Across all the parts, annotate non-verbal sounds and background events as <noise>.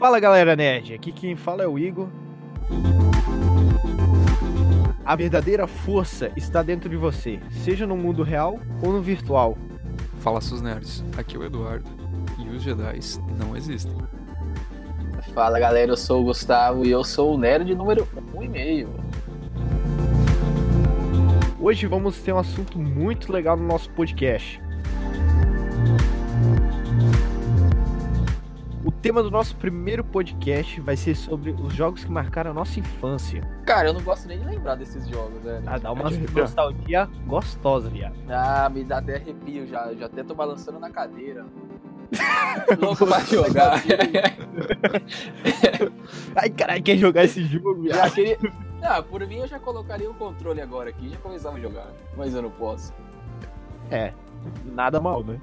Fala galera nerd, aqui quem fala é o Igor. A verdadeira força está dentro de você, seja no mundo real ou no virtual. Fala seus nerds, aqui é o Eduardo e os Jedi não existem. Fala galera, eu sou o Gustavo e eu sou o nerd número 1,5. Hoje vamos ter um assunto muito legal no nosso podcast. Tema do nosso primeiro podcast vai ser sobre os jogos que marcaram a nossa infância. Cara, eu não gosto nem de lembrar desses jogos, velho. Ah, dá uma nostalgia gostosa, viado. Ah, me dá até arrepio já. Já até tô balançando na cadeira. <laughs> Louco pra jogar. <laughs> Ai, caralho, quer jogar esse jogo, viado? queria... Ah, por mim eu já colocaria o controle agora aqui e já começava a jogar. Mas eu não posso. É, nada mal, né?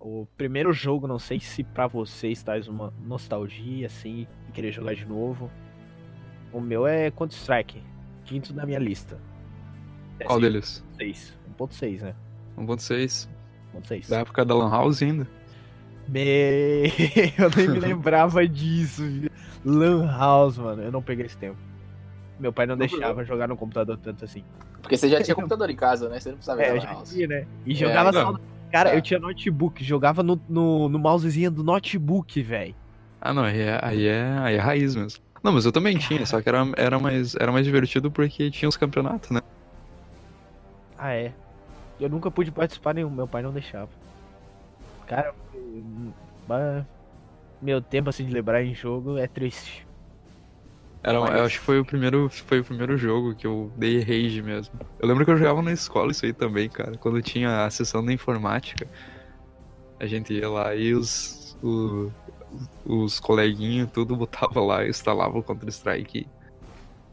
O primeiro jogo, não sei se pra vocês traz uma nostalgia, assim, e querer jogar de novo. O meu é Counter-Strike, quinto na minha lista. Qual deles? 1.6, 1.6, né? 1.6, 1.6. da época da Lan House ainda. Me... <laughs> Eu nem me lembrava disso. viu? Lan House, mano. Eu não peguei esse tempo. Meu pai não deixava jogar no computador tanto assim. Porque você já tinha <laughs> computador em casa, né? Você não precisava É, já na house. tinha, né? E jogava então. só. Cara, Tá. eu tinha notebook, jogava no, no, no mousezinho do notebook, velho. Ah, não, aí é, aí é, aí é raiz mesmo. Não, mas eu também tinha, só que era, era, mais, era mais divertido porque tinha os campeonatos, né? Ah, é. Eu nunca pude participar nenhum, meu pai não deixava. Cara, hum, meu tempo assim de lembrar em jogo é triste. Era, Mas- Eu acho que foi o, primeiro, foi o primeiro jogo que eu dei rage mesmo. Eu lembro que eu jogava na escola isso aí também, cara. Quando tinha a sessão da informática, a gente ia lá e os, o- os coleguinhos tudo botava lá e instalava o Counter-Strike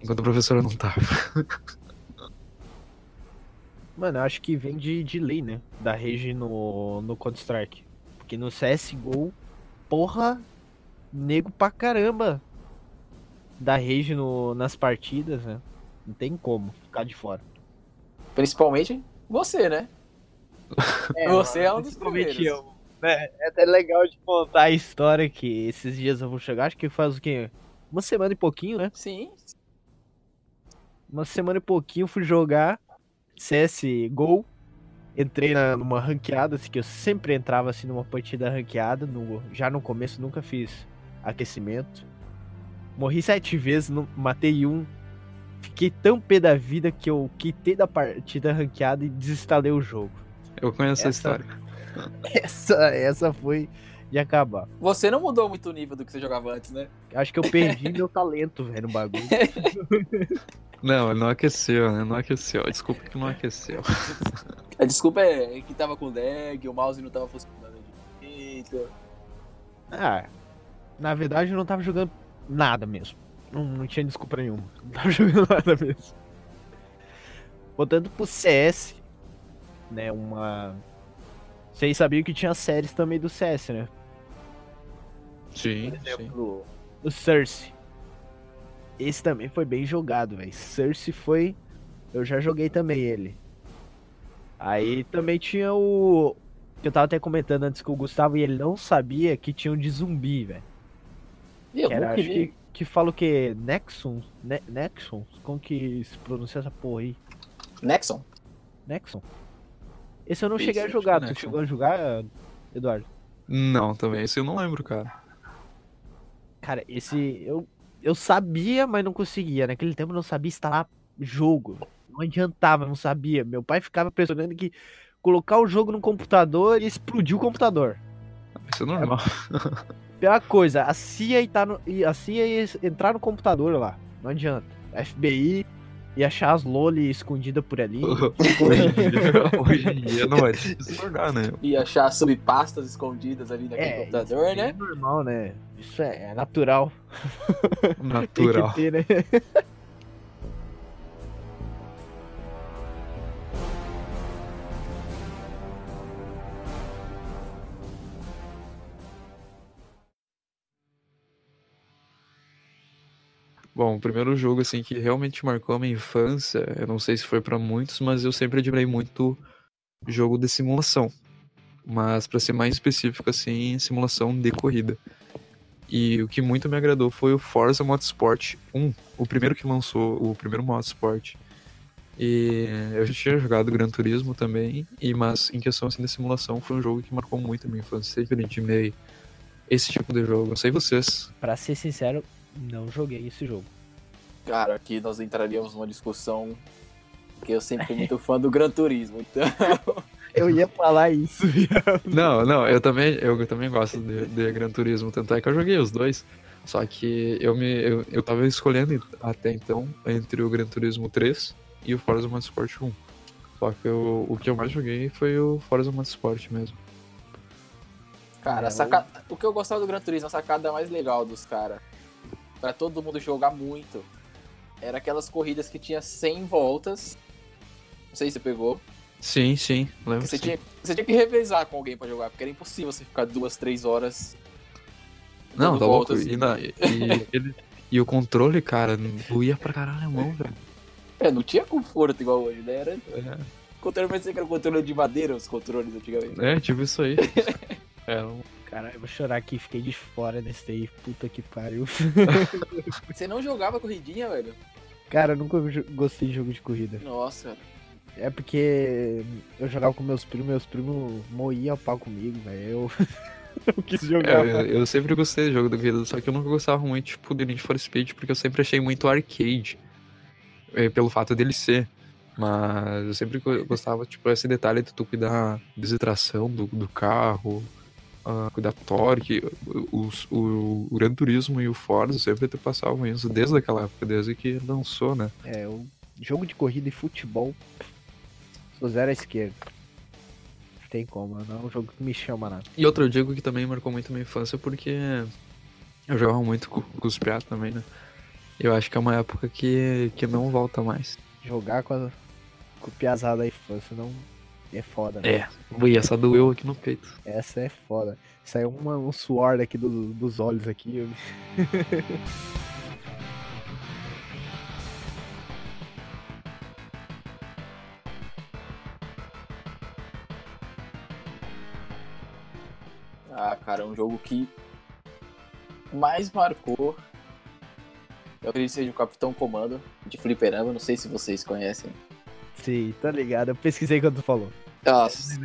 enquanto a professora não tava. <laughs> Mano, eu acho que vem de, de lei, né? Da rage no, no Counter-Strike. Porque no CSGO, porra, nego pra caramba. Da rage no, nas partidas, né? Não tem como ficar de fora. Principalmente você, né? <laughs> Você é um dos primeiros. eu. né? É até legal de contar a história que esses dias eu vou chegar. Acho que faz o quê? Uma semana e pouquinho, né? Sim. Uma semana e pouquinho fui jogar CSGO. Entrei na, numa ranqueada, assim, que eu sempre entrava assim numa partida ranqueada. No, já no começo nunca fiz aquecimento. Morri sete vezes, não, matei um. Fiquei tão pé da vida que eu quitei da partida ranqueada e desinstalei o jogo. Eu conheço Essa- a história. <laughs> Essa, essa foi de acabar. Você não mudou muito o nível do que você jogava antes, né? Acho que eu perdi meu talento, velho, no bagulho. <laughs> Não, ele não aqueceu, né? Não aqueceu. Desculpa que não aqueceu. <laughs> A desculpa é que tava com lag, o mouse não tava funcionando direito. Ah, na verdade eu não tava jogando nada mesmo. Não, não tinha desculpa nenhuma. Não tava jogando <laughs> nada mesmo. Voltando pro CS, né, uma... Vocês sabiam que tinha séries também do CS, né? Sim, Por sim. exemplo, o Cersei. Esse também foi bem jogado, velho. Cersei foi... Eu já joguei também ele. Aí também tinha o... Que eu tava até comentando antes com o Gustavo e ele não sabia que tinha um de zumbi, velho. Eu Que era, acho que, que fala o que? Nexon? Ne Nexon? Como que se pronuncia essa porra aí? Nexon? Nexon? Esse eu não Isso, cheguei a jogar. é Tu chegou a jogar, Eduardo? Não, também. Isso eu não lembro, cara. Cara, esse eu, eu sabia, mas não conseguia. Naquele tempo eu não sabia instalar jogo. Não adiantava, não sabia. Meu pai ficava pressionando que colocar o jogo no computador e explodir o computador. Isso é normal. <laughs> Pior coisa, a CIA, ia tá no, a CIA ia entrar no computador lá. Não adianta. A FBI ia achar as loli escondidas por ali. <laughs> hoje, em dia, hoje em dia não vai se tornar, né? E achar subpastas escondidas ali naquele É, computador, isso né? É normal, né? Isso é, é natural. <laughs> Tem Natural. que ter, né? Bom, o primeiro jogo assim que realmente marcou a minha infância, eu não sei se foi pra muitos, mas eu sempre admirei muito jogo de simulação. Mas pra ser mais específico assim, simulação de corrida. E o que muito me agradou foi o Forza Motorsport 1, o primeiro que lançou, o primeiro Motorsport. E eu já tinha jogado Gran Turismo também, e mas em questão assim de simulação foi um jogo que marcou muito a minha infância, sempre admirei esse tipo de jogo. Não sei vocês. Pra ser sincero, não joguei esse jogo. Cara, aqui nós entraríamos numa discussão que eu sempre fui muito fã do Gran Turismo, então. <laughs> Eu ia falar isso, viado. Não, não, eu também, eu também gosto de, de Gran Turismo, tanto é que eu joguei os dois. Só que eu me eu, eu tava escolhendo até então entre o Gran Turismo 3 e o Forza Motorsport 1. Só que eu, o que eu mais joguei foi o Forza Motorsport mesmo. Cara, a saca- o que eu gostava do Gran Turismo, a sacada mais legal dos caras, pra todo mundo jogar muito, era aquelas corridas que tinha 100 voltas. Não sei se você pegou. Sim, sim, lembro. Você, sim. tinha, você tinha que revezar com alguém pra jogar, porque era impossível você ficar duas, três horas. Não, tá louco. voltas. E, na- e- <laughs> ele- e o controle, cara, doía pra caralho a mão, velho. É, não tinha conforto igual hoje, né? Era É, controle, parecia que era controle de madeira, os controles antigamente. é, tipo isso aí. <laughs> É, um- Cara, eu vou chorar aqui, fiquei de fora desse daí. Puta que pariu. <laughs> Você não jogava corridinha, velho? Cara, eu nunca gostei de jogo de corrida. Nossa, É porque eu jogava com meus primos, meus primos moíam o pau comigo, velho. Eu <laughs> não quis É, jogar. eu, eu sempre gostei de jogo da corrida, só que eu nunca gostava muito, tipo, do Need for Speed, porque eu sempre achei muito arcade. é, pelo fato dele ser. Mas eu sempre go- gostava, tipo, esse detalhe de tu cuidar da desidratação do, do carro, cuidar do torque. Os- O, o Gran Turismo e o Forza sempre te passavam isso desde aquela época, desde que lançou, né? É, o jogo de corrida e futebol, sou zero à esquerda. Não tem como, não é um jogo que me chama nada. E outro, eu digo que também marcou muito a minha infância porque eu jogava muito com, com os piados também, né? Eu acho que é uma época que, que não volta mais. Jogar com, a, com o piazada da infância não é foda, né? É, ui, essa doeu aqui no peito. Essa é foda. Saiu uma, um suor daqui do- dos olhos aqui. <laughs> Ah, cara, é um jogo que mais marcou. Eu acredito que seja o Capitão Comando de Fliperama, não sei se vocês conhecem. Sim, tá ligado. Eu pesquisei quando tu falou. Nossa,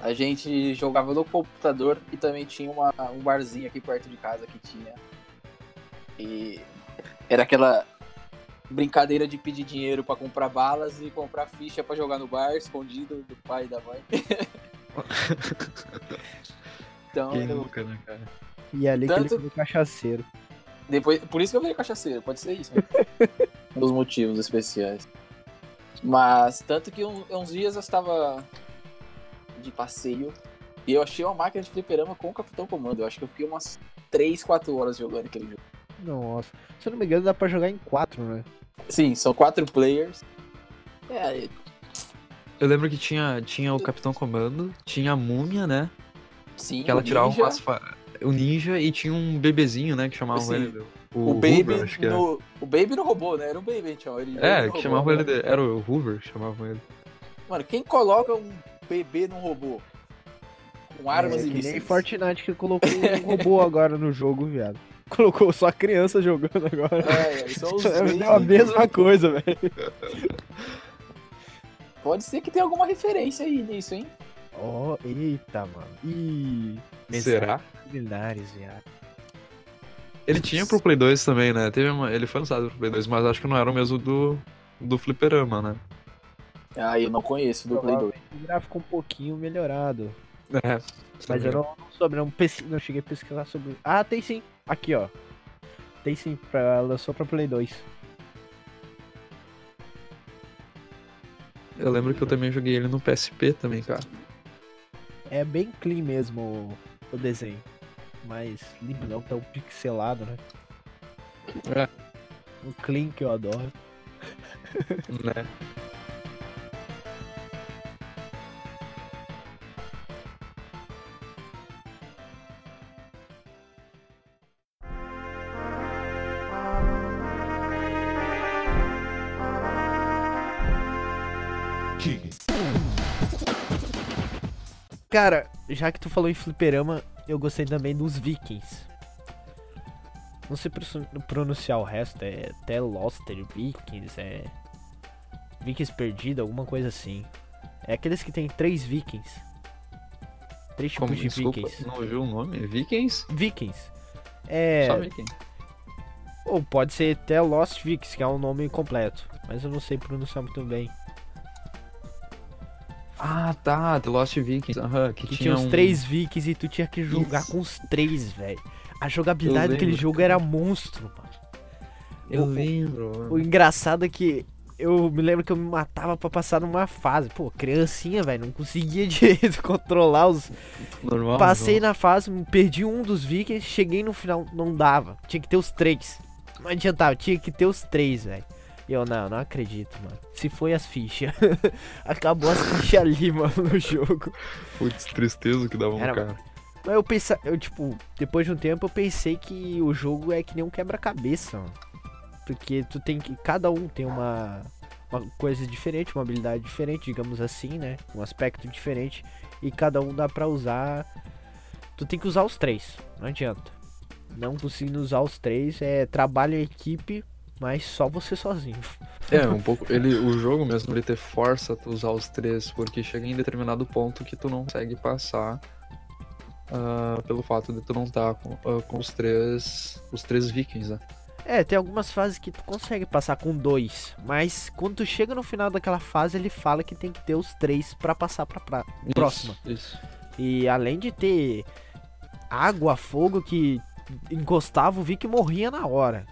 a gente jogava no computador e também tinha uma, um barzinho aqui perto de casa que tinha. E era aquela brincadeira de pedir dinheiro pra comprar balas e comprar ficha pra jogar no bar, escondido do pai e da mãe. <laughs> então, Quem eu- nunca, né, cara? E é ali que Tanto- ele foi cachaceiro. Depois, por isso que eu virei cachaceiro, pode ser isso. Né? <laughs> um dos motivos especiais. Mas, tanto que um- uns dias eu estava de passeio e eu achei uma máquina de fliperama com o Capitão Comando. Eu acho que eu fiquei umas 3, 4 horas jogando aquele jogo. Nossa. Se eu não me engano, dá pra jogar em quatro, né? Sim, são quatro players. É, Eu lembro que tinha, tinha o Capitão Comando, tinha a Múmia, né? sim, Que ela o tirava ninja, umas. O ninja e tinha um bebezinho, né? Que chamavam Sim. ele. O, O, Baby Hoover, acho que era. no, o Baby no robô, né? Era um Baby, então. Ele É, que chamavam né? ele de... Era o Hoover, que chamavam ele. Mano, quem coloca um bebê num robô? Com armas é, e que nem mísseis. Fortnite que colocou <laughs> um robô agora no jogo, viado. Colocou só criança jogando agora. É, são os <laughs> É a mesma coisa, velho. Pode ser que tenha alguma referência aí nisso, hein? Oh, eita, mano. Ih. Será? Milhares, viado. Ele tinha pro Play 2 também, né? Teve uma... Ele foi lançado pro Play 2, mas acho que não era o mesmo do, do Fliperama, né? Ah, eu não conheço do Play 2. O gráfico um pouquinho melhorado. É. Mas eu não, não soube, não, pesqui- não cheguei a pesquisar sobre. Ah, tem sim. Aqui, ó. Tem sim, pra, lançou pra Play 2. Eu lembro que eu também joguei ele no PSP também, cara. É bem clean mesmo o, o desenho mais limpo, não tão pixelado, né? É. Um clean que eu adoro. Né? Cara, já que tu falou em fliperama, eu gostei também dos Vikings. Não sei pronunciar o resto, é até Loster Vikings, é. Vikings perdido, alguma coisa assim. É aqueles que tem três Vikings. Três tipos Como, de desculpa, Vikings. não ouviu o nome? Vikings? Vikings. É. Só Vikings. Ou pode ser até Lost Vikings, que é o nome completo. Mas eu não sei pronunciar muito bem. Ah, tá, The Lost Vikings. Aham, que, Que tinha tinha os um- três Vikings e tu tinha que jogar Isso. com os três, velho. A jogabilidade daquele jogo era monstro, mano. Eu o- lembro. O engraçado é que eu me lembro que eu me matava pra passar numa fase. Pô, criancinha, velho, não conseguia direito <laughs> controlar os. Normal. Passei normal. na fase, perdi um dos vikings, cheguei no final, não dava. Tinha que ter os três. Não adiantava, tinha que ter os três, velho. E eu, não, não acredito, mano. Se foi as fichas. <laughs> Acabou as fichas ali, <laughs> mano, no jogo. Putz, tristeza que dava no Era- cara. Mas eu pensei, eu tipo, depois de um tempo eu pensei que o jogo é que nem um quebra-cabeça, mano. Porque tu tem que. Cada um tem uma, uma coisa diferente, uma habilidade diferente, digamos assim, né? Um aspecto diferente. E cada um dá pra usar. Tu tem que usar os três, não adianta. Não conseguindo usar os três é trabalho em equipe, mas só você sozinho. É, um pouco. Ele, o jogo mesmo, ele te força a tu usar os três, porque chega em determinado ponto que tu não consegue passar. ah, pelo fato de tu não estar com, ah, com os três. Os três vikings, né? É, tem algumas fases que tu consegue passar com dois, mas quando tu chega no final daquela fase, ele fala que tem que ter os três pra passar pra, pra Isso, próxima. Isso. E além de ter água, fogo que encostava, o Vic morria na hora.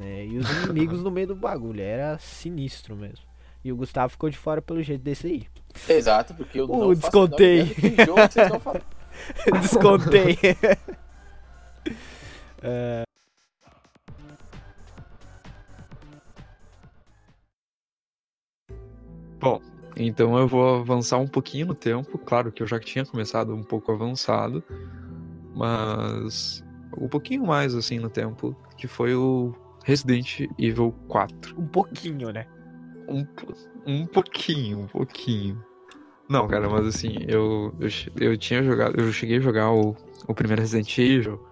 Né? E os inimigos no meio do bagulho. Era sinistro mesmo. E o Gustavo ficou de fora pelo jeito desse aí. Exato, porque eu Uh, não descontei. faço jogo que vocês estão falando. <laughs> Descontei. <laughs> Bom, então eu vou avançar um pouquinho no tempo. Claro que eu já tinha começado um pouco avançado, mas um pouquinho mais assim no tempo, que foi o Resident Evil 4. um pouquinho, né? Um, um pouquinho, um pouquinho. Não, cara, mas assim, eu, eu, eu tinha jogado, eu cheguei a jogar o, o primeiro Resident Evil,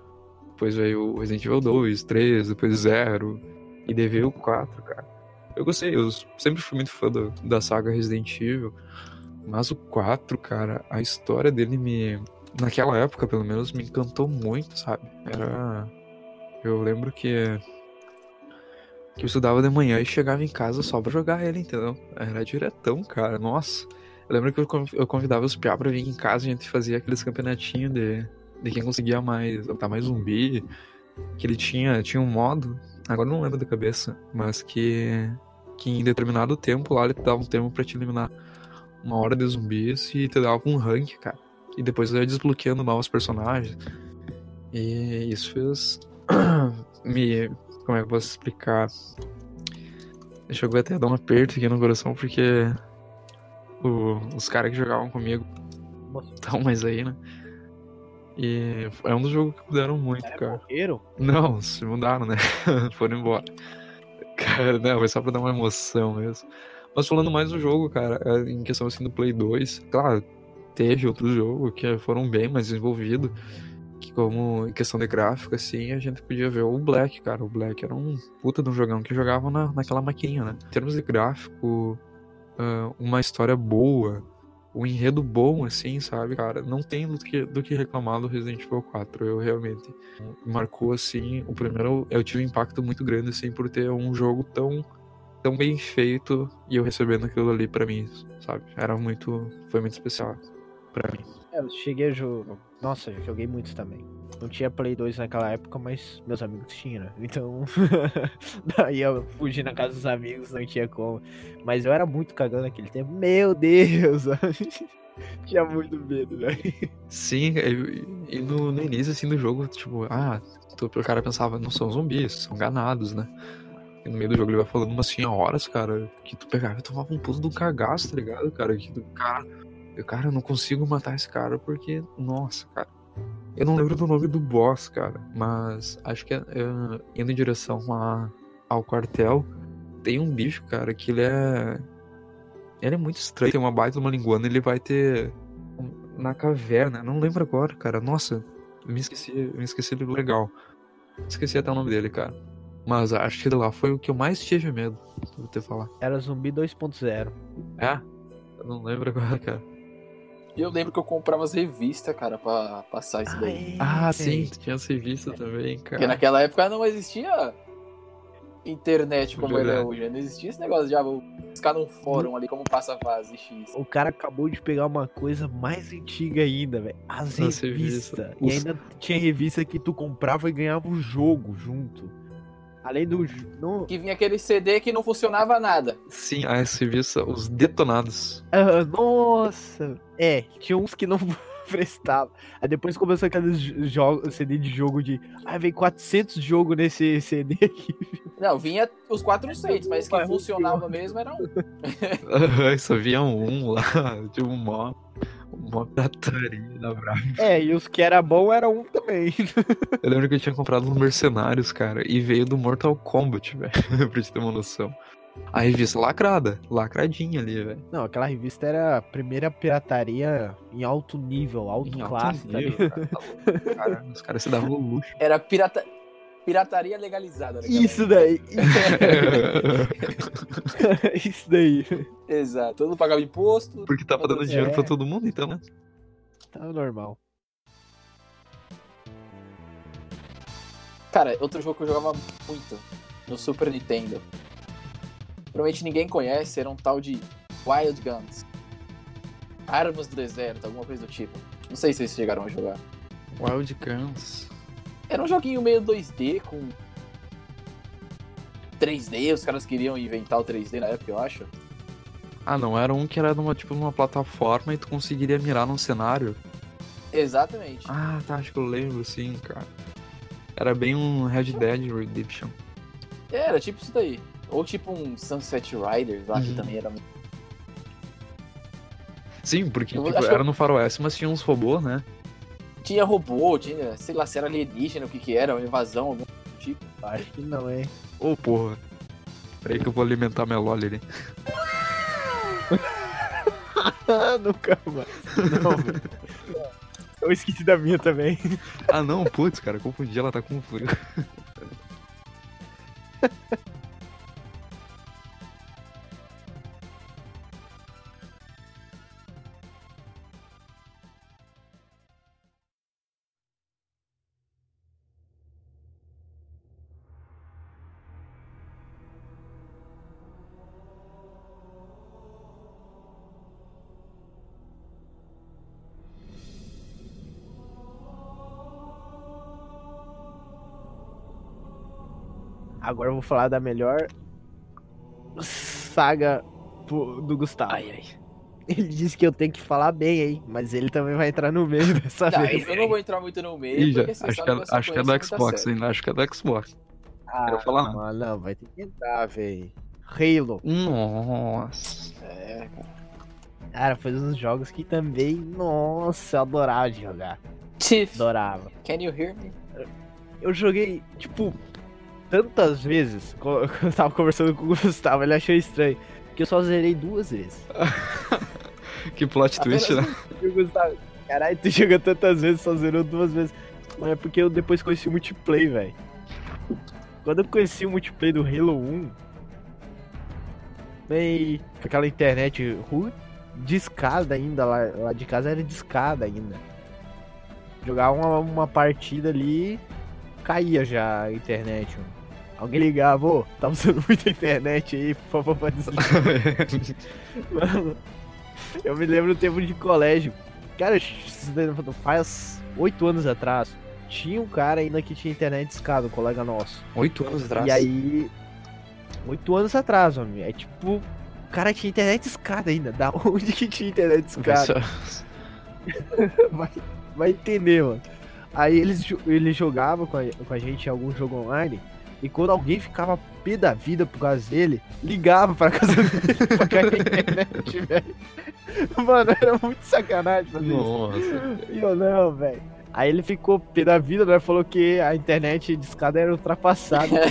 depois veio o Resident Evil 2, 3, depois 0, e veio o 4, cara. Eu gostei, eu sempre fui muito fã do- da saga Resident Evil, mas o 4, cara, a história dele me. Naquela época, pelo menos, me encantou muito, sabe? Era. Eu lembro que. Que eu estudava de manhã e chegava em casa só pra jogar ele, entendeu? Era diretão, cara. Nossa. Eu lembro que eu conv- eu convidava os piá pra vir em casa e a gente fazia aqueles campeonatinhos de, de quem conseguia mais, botar mais zumbi. Que ele tinha, tinha um modo, agora não lembro da cabeça, mas que, que em determinado tempo lá ele te dava um tempo pra te eliminar uma hora de zumbis e te dava um rank, cara. E depois eu ia desbloqueando novos personagens. E isso fez <coughs> me. Como é que eu posso explicar? Chegou até a dar um aperto aqui no coração porque o- os caras que jogavam comigo estão mais aí, né? E é um dos jogos que mudaram muito, cara. Morreram? Não, se mudaram, né? <laughs> Foram embora. Cara, não, foi só pra dar uma emoção mesmo. Mas falando mais do jogo, cara, é, em questão assim do Play 2, claro, teve outros jogos que foram bem mais desenvolvidos. Que como em questão de gráfico, assim, a gente podia ver o Black, cara. O Black era um puta de um jogão que jogava na, naquela maquininha, né? Em termos de gráfico, ah, uma história boa, um enredo bom, assim, sabe, cara? Não tem do que, do que reclamar do Resident Evil 4. Eu realmente marcou, assim, o primeiro, eu tive um impacto muito grande, assim, por ter um jogo tão, tão bem feito e eu recebendo aquilo ali pra mim, sabe? Era muito, foi muito especial pra mim. É, eu cheguei a jogar. Nossa, eu joguei muito também. Não tinha Play 2 naquela época, mas meus amigos tinham, né? Então. <laughs> Daí eu fugi na casa dos amigos, não tinha como. Mas eu era muito cagando naquele tempo. Meu Deus! <laughs> tinha muito medo, velho. Sim, e, e no, no início, assim, do jogo, tipo, ah, o cara pensava, não são zumbis, são ganados, né? E no meio do jogo ele vai falando umas senhoras, cara, que tu pegava e tomava um puto do cagaço, tá ligado, cara? Que tu, cara, eu, cara, eu não consigo matar esse cara porque, nossa, cara. Eu não lembro do nome do boss, cara, mas acho que é, é, indo em direção a, ao quartel, tem um bicho, cara, que ele é. Ele é muito estranho, tem uma baita uma linguana, ele vai ter. na caverna. Não lembro agora, cara. Nossa, me esqueci, me esqueci do legal. Esqueci até o nome dele, cara. Mas acho que lá foi o que eu mais tive medo, vou te falar. Era Zumbi 2.0. É? Eu não lembro agora, cara. E eu lembro que eu comprava as revistas, cara, pra passar isso daí. Ah, sim, tinha essa revista também, Porque cara. naquela época não existia internet como ele é Verdade. hoje. Não existia esse negócio de ah, vou buscar num fórum ali como passa a fase X. O cara acabou de pegar uma coisa mais antiga ainda, velho. As As revistas. revistas. E Os- ainda tinha revista que tu comprava e ganhava o jogo junto. Além do. Não... Que vinha aquele CD que não funcionava nada. Sim, a revista, os detonados. Ah, nossa! É, tinha uns que não prestavam. Aí depois começou aqueles jogos, CD de jogo de. Ah, vem 400 jogos nesse <laughs> CD aqui. Não, vinha os 400, mas que funcionava mesmo era um. <laughs> Só via um lá, <laughs> de um mó, mó pirataria da Brava. É, e os que era bom era um também. Eu lembro que eu tinha comprado no Mercenários, cara, e veio do Mortal Kombat, velho, pra te ter uma noção. A revista lacrada, lacradinha ali, velho. Não, aquela revista era a primeira pirataria em alto nível, alto Em alto classe, tá nível, ligado? cara, tá cara. Os caras se davam luxo. Era pirata... pirataria legalizada. naquela Isso época. daí. <laughs> Isso daí. Exato. Todo mundo pagava imposto. Porque tava dando dinheiro É. pra todo mundo, então, né? Tá normal. Cara, outro jogo que eu jogava muito no Super Nintendo. Provavelmente ninguém conhece, era um tal de Wild Guns. Armas do deserto, alguma coisa do tipo. Não sei se vocês chegaram a jogar. Wild Guns. Era um joguinho meio 2D com 3D, os caras queriam inventar o 3D na época, eu acho. Ah, não, era um que era numa, tipo, numa plataforma e tu conseguiria mirar num cenário. Exatamente. Ah, tá, acho que eu lembro, sim, cara. Era bem um Red Dead Redemption. Era tipo isso daí. Ou tipo um Sunset Riders lá, que Uhum. também era muito. Sim, porque tipo, acho que era no faroeste, mas tinha uns robôs, né? Tinha robô, tinha, sei lá, se era alienígena, o que que era, uma invasão, algum tipo. Acho que não, hein? Ô, porra. Peraí que eu vou alimentar minha lolly ali. Ah, <laughs> nunca mais. Não, velho. Eu esqueci da minha também. Ah, não, putz, cara, confundi, ela tá com frio. <laughs> Agora eu vou falar da melhor saga do Gustavo. ai. Ele disse que eu tenho que falar bem, hein? Mas ele também vai entrar no meio <laughs> dessa Tá, vez. eu não vou entrar muito no meio, Ih, porque acho que, é, acho que é do Xbox, hein? Acho que é do Xbox. Ah, quero falar, não. Não, não, vai ter que entrar, velho. Halo. Nossa. É, cara. Cara, foi um dos jogos que também, nossa, eu adorava de jogar. Tiff, Adorava. can you hear me? Eu joguei, tipo, tantas vezes. <laughs> co- Eu tava conversando com o Gustavo, ele achou estranho. Que eu só zerei duas vezes. <laughs> Que plot twist, né? Gustavo, caralho, tu joga tantas vezes, só zerou duas vezes. Mas é porque eu depois conheci o multiplayer, velho. Quando eu conheci o multiplayer do Halo 1, bem, aquela internet ruim, discada ainda, lá, lá de casa era discada ainda. Jogar uma, uma partida ali, caía já a internet. mano. Alguém ligava, ô, tá usando muita internet aí, por favor, pra desligar. <laughs> Mano, eu me lembro do tempo de colégio. Cara, faz oito anos atrás. Tinha um cara ainda que tinha internet discada, um colega nosso. Oito anos atrás. E aí. Oito anos atrás, homem. É tipo. O cara tinha internet discada ainda. Da <laughs> onde que tinha internet discada? <laughs> vai, vai entender, mano. Aí eles, ele jogava com a, com a gente em algum jogo online. E quando alguém ficava pé da vida por causa dele, ligava pra casa dele <laughs> pra cair a internet, velho. Mano, era muito sacanagem fazer isso. Nossa. E eu não, velho. Aí ele ficou pé da vida, né? Falou que a internet de escada era ultrapassada. <laughs>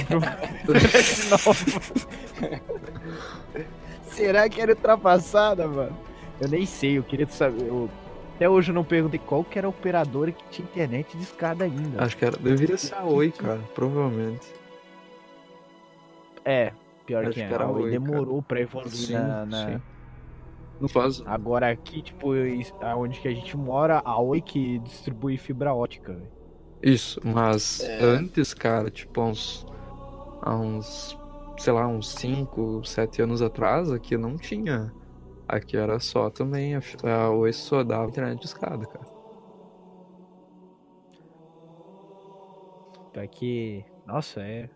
Será que era ultrapassada, mano? Eu nem sei, eu queria saber. Eu Até hoje eu não perguntei qual que era a operadora que tinha internet de escada ainda. Acho que era. Deveria ser a Oi, cara, provavelmente. É, pior Acho que, que era a Oi Oi, demorou pra evoluir Sim, na, na- sim. Não faz. Agora aqui, tipo, aonde que a gente mora, a Oi que distribui fibra ótica. Isso, mas É. antes, cara, tipo, há uns. Há uns. Sei lá, uns 5, 7 anos atrás, aqui não tinha. Aqui era só também. A, a Oi só dava internet de escada, cara. Pior que, nossa, é...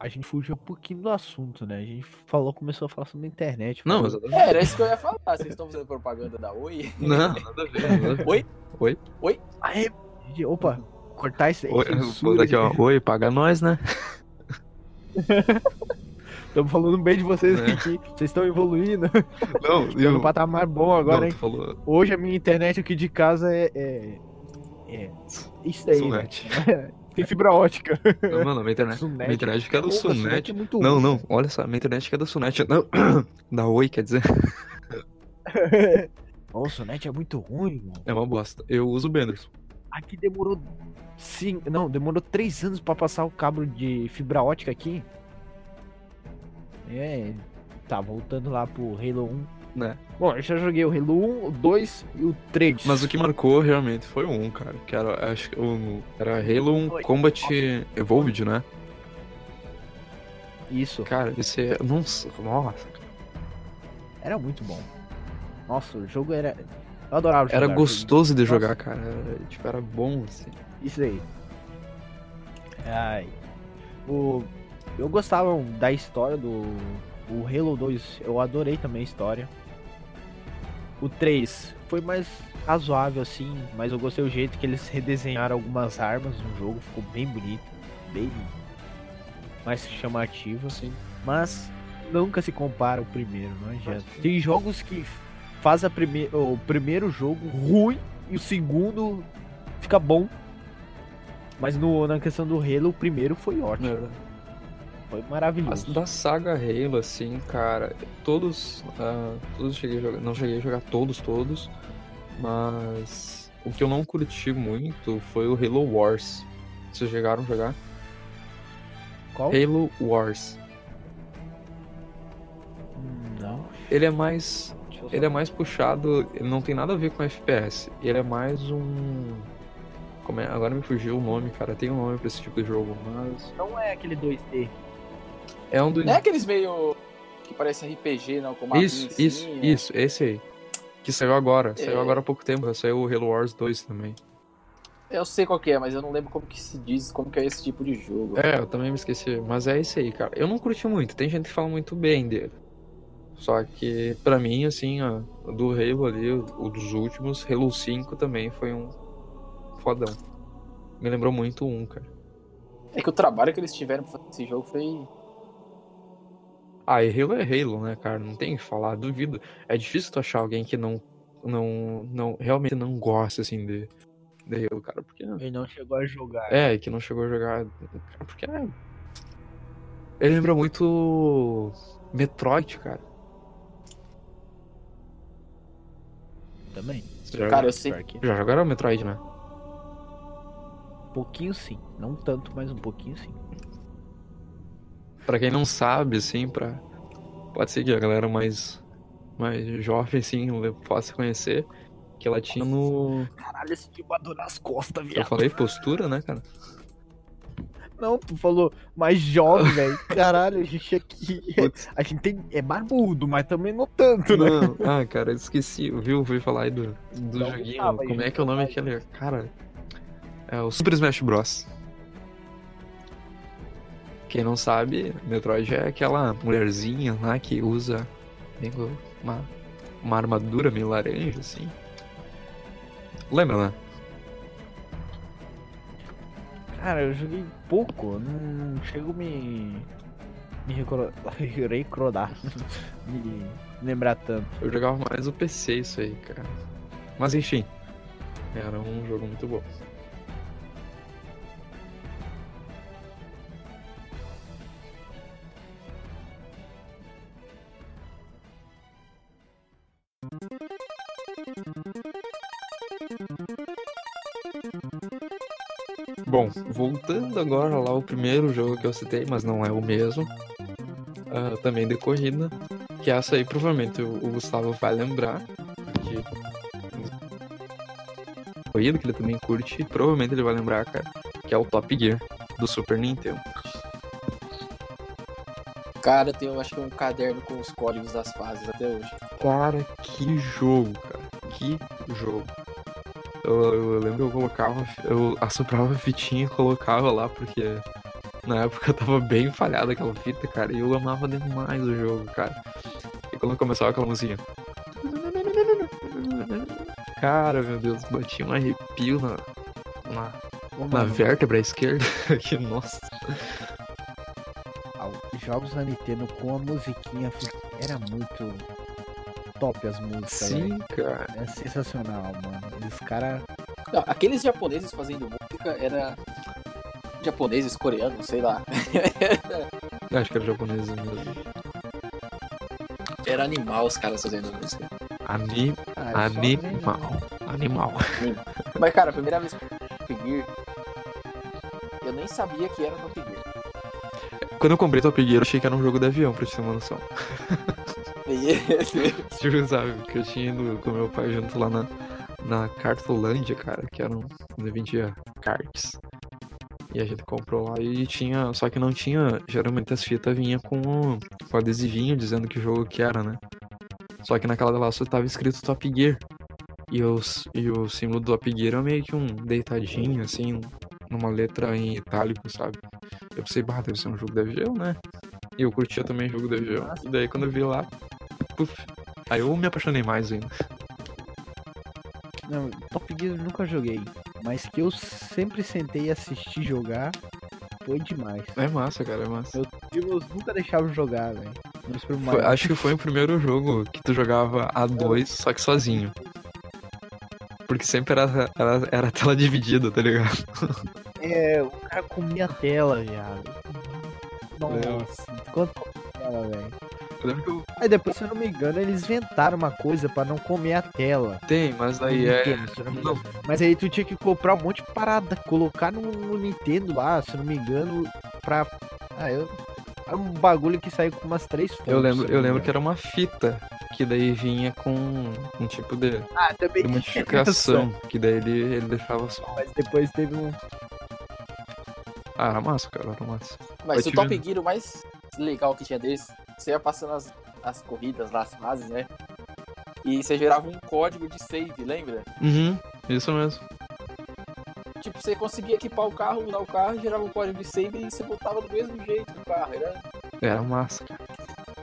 A gente fugiu um pouquinho do assunto, né? A gente falou, começou a falar sobre a internet. Não, mas. É, era isso que eu ia falar. Vocês estão fazendo propaganda da Oi? Não, nada a ver. Nada ver. Oi? Oi? Aê, gente, opa, cortar isso aí. Oi, daqui, ó. Oi, paga nós, né? <laughs> Estamos falando bem de vocês É. aqui. Vocês estão evoluindo. <laughs> Não, Estão no patamar bom agora, não, hein? falou. Hoje a minha internet aqui de casa é. É. é isso aí. né? <laughs> Tem fibra ótica. Não, mano, minha internet. Sunet. Minha internet que é do Opa, Sunet. é muito Não, ruim, não, olha só, minha internet que é da Sunet. Não, <coughs> da Oi, quer dizer. Ô, o Sunet é muito ruim, mano. É uma bosta. Eu uso o Benderson. Aqui demorou. Sim, não, demorou três anos pra passar o cabo de fibra ótica aqui. É. Tá, voltando lá pro Halo 1. Né? Bom, eu já joguei o Halo 1, o 2 e o 3. Mas o que marcou realmente foi o 1, cara. Que era, acho que o, era Halo 1 Foi. Combat Evolved, né? Isso, Cara, esse é. Nossa, nossa. era muito bom. Nossa, o jogo era. Eu adorava jogar. Era o jogo. gostoso de Nossa. jogar, cara. Era, tipo, era bom, assim. Isso aí. Ai. O... Eu gostava da história do o Halo 2. Eu adorei também a história. O 3 foi mais razoável assim, mas eu gostei do jeito que eles redesenharam algumas armas no jogo. Ficou bem bonito, bem mais chamativo. Sim. Mas nunca se compara o primeiro, não adianta. Tem jogos que faz a prime... o primeiro jogo ruim e o segundo fica bom. Mas no, na questão do Halo, o primeiro foi ótimo. Foi maravilhoso. da saga Halo, assim, cara, todos. ah, todos cheguei a jogar. Não cheguei a jogar todos, todos. Mas o que eu não curti muito foi o Halo Wars. Vocês chegaram a jogar? Qual? Halo Wars. Não. Ele é mais. Ele é mais puxado. Ele não tem nada a ver com FPS. Ele é mais um. Como é? Agora me fugiu o nome, cara. Tem um nome pra esse tipo de jogo, mas. Não é aquele 2D. É um dos. Não é aqueles meio. que parece RPG, não? Com Isso, em isso, cima. isso, esse aí. Que saiu agora. Saiu É. agora há pouco tempo. Saiu o Halo Wars 2 também. Eu sei qual que é, mas eu não lembro como que se diz, como que é esse tipo de jogo. É, eu também me esqueci. Mas é esse aí, cara. Eu não curti muito. Tem gente que fala muito bem dele. Só que, pra mim, assim, ó, o do Halo ali, o, o dos últimos, Halo 5 também foi um fodão. Me lembrou muito um, cara. É que o trabalho que eles tiveram pra fazer esse jogo foi. Ah, e Halo é Halo, né, cara? Não tem o que falar, duvido. É difícil tu achar alguém que não, não, não realmente não gosta, assim, de, de Halo, cara. Porque, Ele não chegou a jogar. é, que não chegou a jogar. Cara, porque é... Ele lembra muito Metroid, cara. Também. Já, Cara, eu sei. Já jogaram Metroid, né? Um pouquinho sim. Não tanto, mas um pouquinho sim. Pra quem não sabe, assim, pra... pode ser que a galera mais, mais jovem, assim, possa conhecer, que ela tinha no... Caralho, esse tipo adora nas costas, Eu viado. falei postura, né, cara? Não, tu falou mais jovem, <laughs> velho. Caralho, a gente aqui. Putz. A gente tem. É barbudo, mas também não tanto, né? Não, ah, cara, eu esqueci, viu? Fui falar aí do, do Não, joguinho. Como é que é o nome daquele. Cara. É o Super Smash Bros. Quem não sabe, Metroid é aquela mulherzinha lá que usa uma, uma armadura meio laranja, assim. Lembra, né? Cara, eu joguei pouco. Não chego a me. Me <laughs> recordar. <laughs> me lembrar tanto. Eu jogava mais o PC isso aí, cara. Mas enfim. Era um jogo muito bom. Bom, voltando agora lá ao primeiro jogo que eu citei, mas não é o mesmo, uh, também de corrida, que é essa aí provavelmente o, Gustavo vai lembrar, de corrida que ele também curte, provavelmente ele vai lembrar, cara, que é o Top Gear do Super Nintendo. Cara, eu tenho acho que um caderno com os códigos das fases até hoje. Cara, que jogo, cara. Que jogo. Eu, eu lembro que eu colocava, eu assoprava a fitinha e colocava lá, porque na época <laughs> tava bem falhada aquela fita, cara, e eu amava demais o jogo, cara. E quando começava aquela musiquinha. Cara, meu Deus, batia um arrepio na, na, Ô, na vértebra esquerda. <laughs> que nossa. os jogos da Nintendo com a musiquinha era muito top as músicas. Sim, cara. É sensacional, mano. Os caras. Não, aqueles japoneses fazendo música era. Japoneses, coreanos, sei lá. Acho que era japonês mesmo. Era animal os caras fazendo música. Ani Ah, é né? animal. Animal. Mas, cara, a primeira vez que eu vi Top Gear, eu nem sabia que era Top Gear. Quando eu comprei Top Gear, eu achei que era um jogo de avião, pra te ter uma noção. Tipo, <laughs> sabe? Que eu tinha ido com meu pai junto lá na, na Cartolândia, cara, que era um, onde vendia cards. E a gente comprou lá e tinha. Só que não tinha. Geralmente as fitas vinha com, o- com adesivinho dizendo que jogo que era, né? Só que naquela lá só tava escrito Top Gear. E, os, e o símbolo do Top Gear é meio que um deitadinho, assim, numa letra em itálico, sabe? Eu pensei, bah, deve ser um jogo de avião, né? E eu curtia também jogo de avião. E daí quando eu vi lá, puf. Aí eu me apaixonei mais ainda. Não, Top Gear eu nunca joguei. Mas que eu sempre sentei e assisti jogar foi demais. É massa, cara, é massa. Primos nunca deixavam jogar, velho. Meus acho que foi o primeiro jogo que tu jogava a dois, só que sozinho. Porque sempre era, era, era tela dividida, tá ligado? <laughs> É, o cara comia a tela, viado. Nossa, quanto comia a tela, velho. Eu lembro que eu... Aí depois, se eu não me engano, eles inventaram uma coisa pra não comer a tela. Tem, mas aí é. Nintendo, se eu não me Não. Mas aí tu tinha que comprar um monte de parada, colocar no, no Nintendo lá, se eu não me engano, pra. Ah, eu. Era um bagulho que saiu com umas três fontes. eu lembro, eu lembro que era uma fita. Que daí vinha com um tipo de, Ah, também de modificação. Que daí ele, ele deixava só. Mas depois teve um. Ah, era massa, cara, era massa. Mas Eu o Top Gear, o mais legal que tinha desse, você ia passando as, as corridas lá, as fases, né? E você gerava um código de save, lembra? Uhum, isso mesmo. Tipo, você conseguia equipar o carro, mudar o carro, gerava um código de save e você botava do mesmo jeito no carro. Era... Era massa, cara.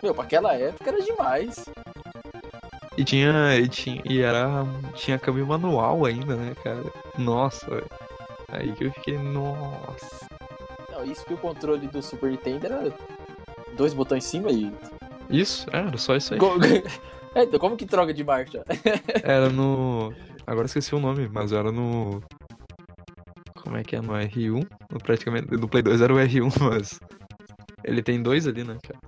Meu, pra aquela época era demais. E tinha. E, tinha, e era. Tinha câmbio manual ainda, né, cara? Nossa, velho. Aí que eu fiquei, nossa. Não, isso que o controle do Super Nintendo era dois botões em cima e. Isso, é, era só isso aí. Co- <laughs> É, então como que troca de marcha? <laughs> Era no. Agora esqueci o nome, mas era no. Como é que é? No R1? No, praticamente. No Play 2 era o R1, <laughs> mas. Ele tem dois ali, né, cara?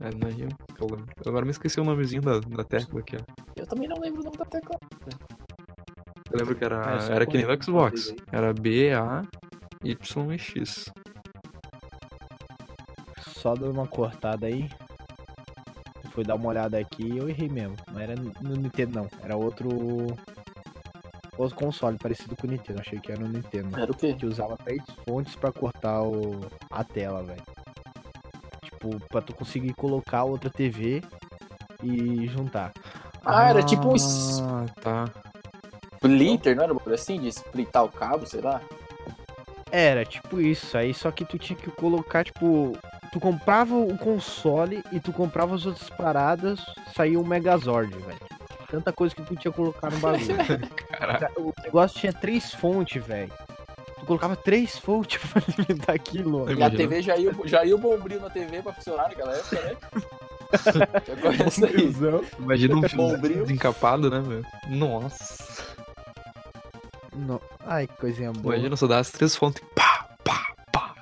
É no R1, que eu lembro. Agora me esqueci o nomezinho da, da tecla aqui, ó. Eu também não lembro o nome da tecla. Eu lembro que era, É, era que nem no Xbox. Era B, A, Y e X. Só dando uma cortada aí. Fui dar uma olhada aqui e eu errei mesmo. Não era no Nintendo, não. Era outro. Outro console parecido com o Nintendo. Achei que era no Nintendo. Era o quê? Que usava três fontes pra cortar o... a tela, velho. Tipo, pra tu conseguir colocar outra TV e juntar. Ah, era tipo um Ah, tá. splitter, não era uma coisa assim? De splitar o cabo, sei lá? Era, tipo isso. Aí só que tu tinha que colocar, tipo. Tu comprava o console e tu comprava as outras paradas, saía um Megazord, velho. Tanta coisa que tu tinha que colocar no bagulho. <laughs> Caraca. o negócio tinha três fontes, velho. Tu colocava três fontes <laughs> pra alimentar aquilo, ó. E a. TV já ia, já ia o bombril na TV pra funcionar naquela época, né? <laughs> Imagina um Bombril. desencapado, né, meu? Nossa. No- Ai, que coisinha boa. Imagina só dar as três fontes. Pá, pá, pá.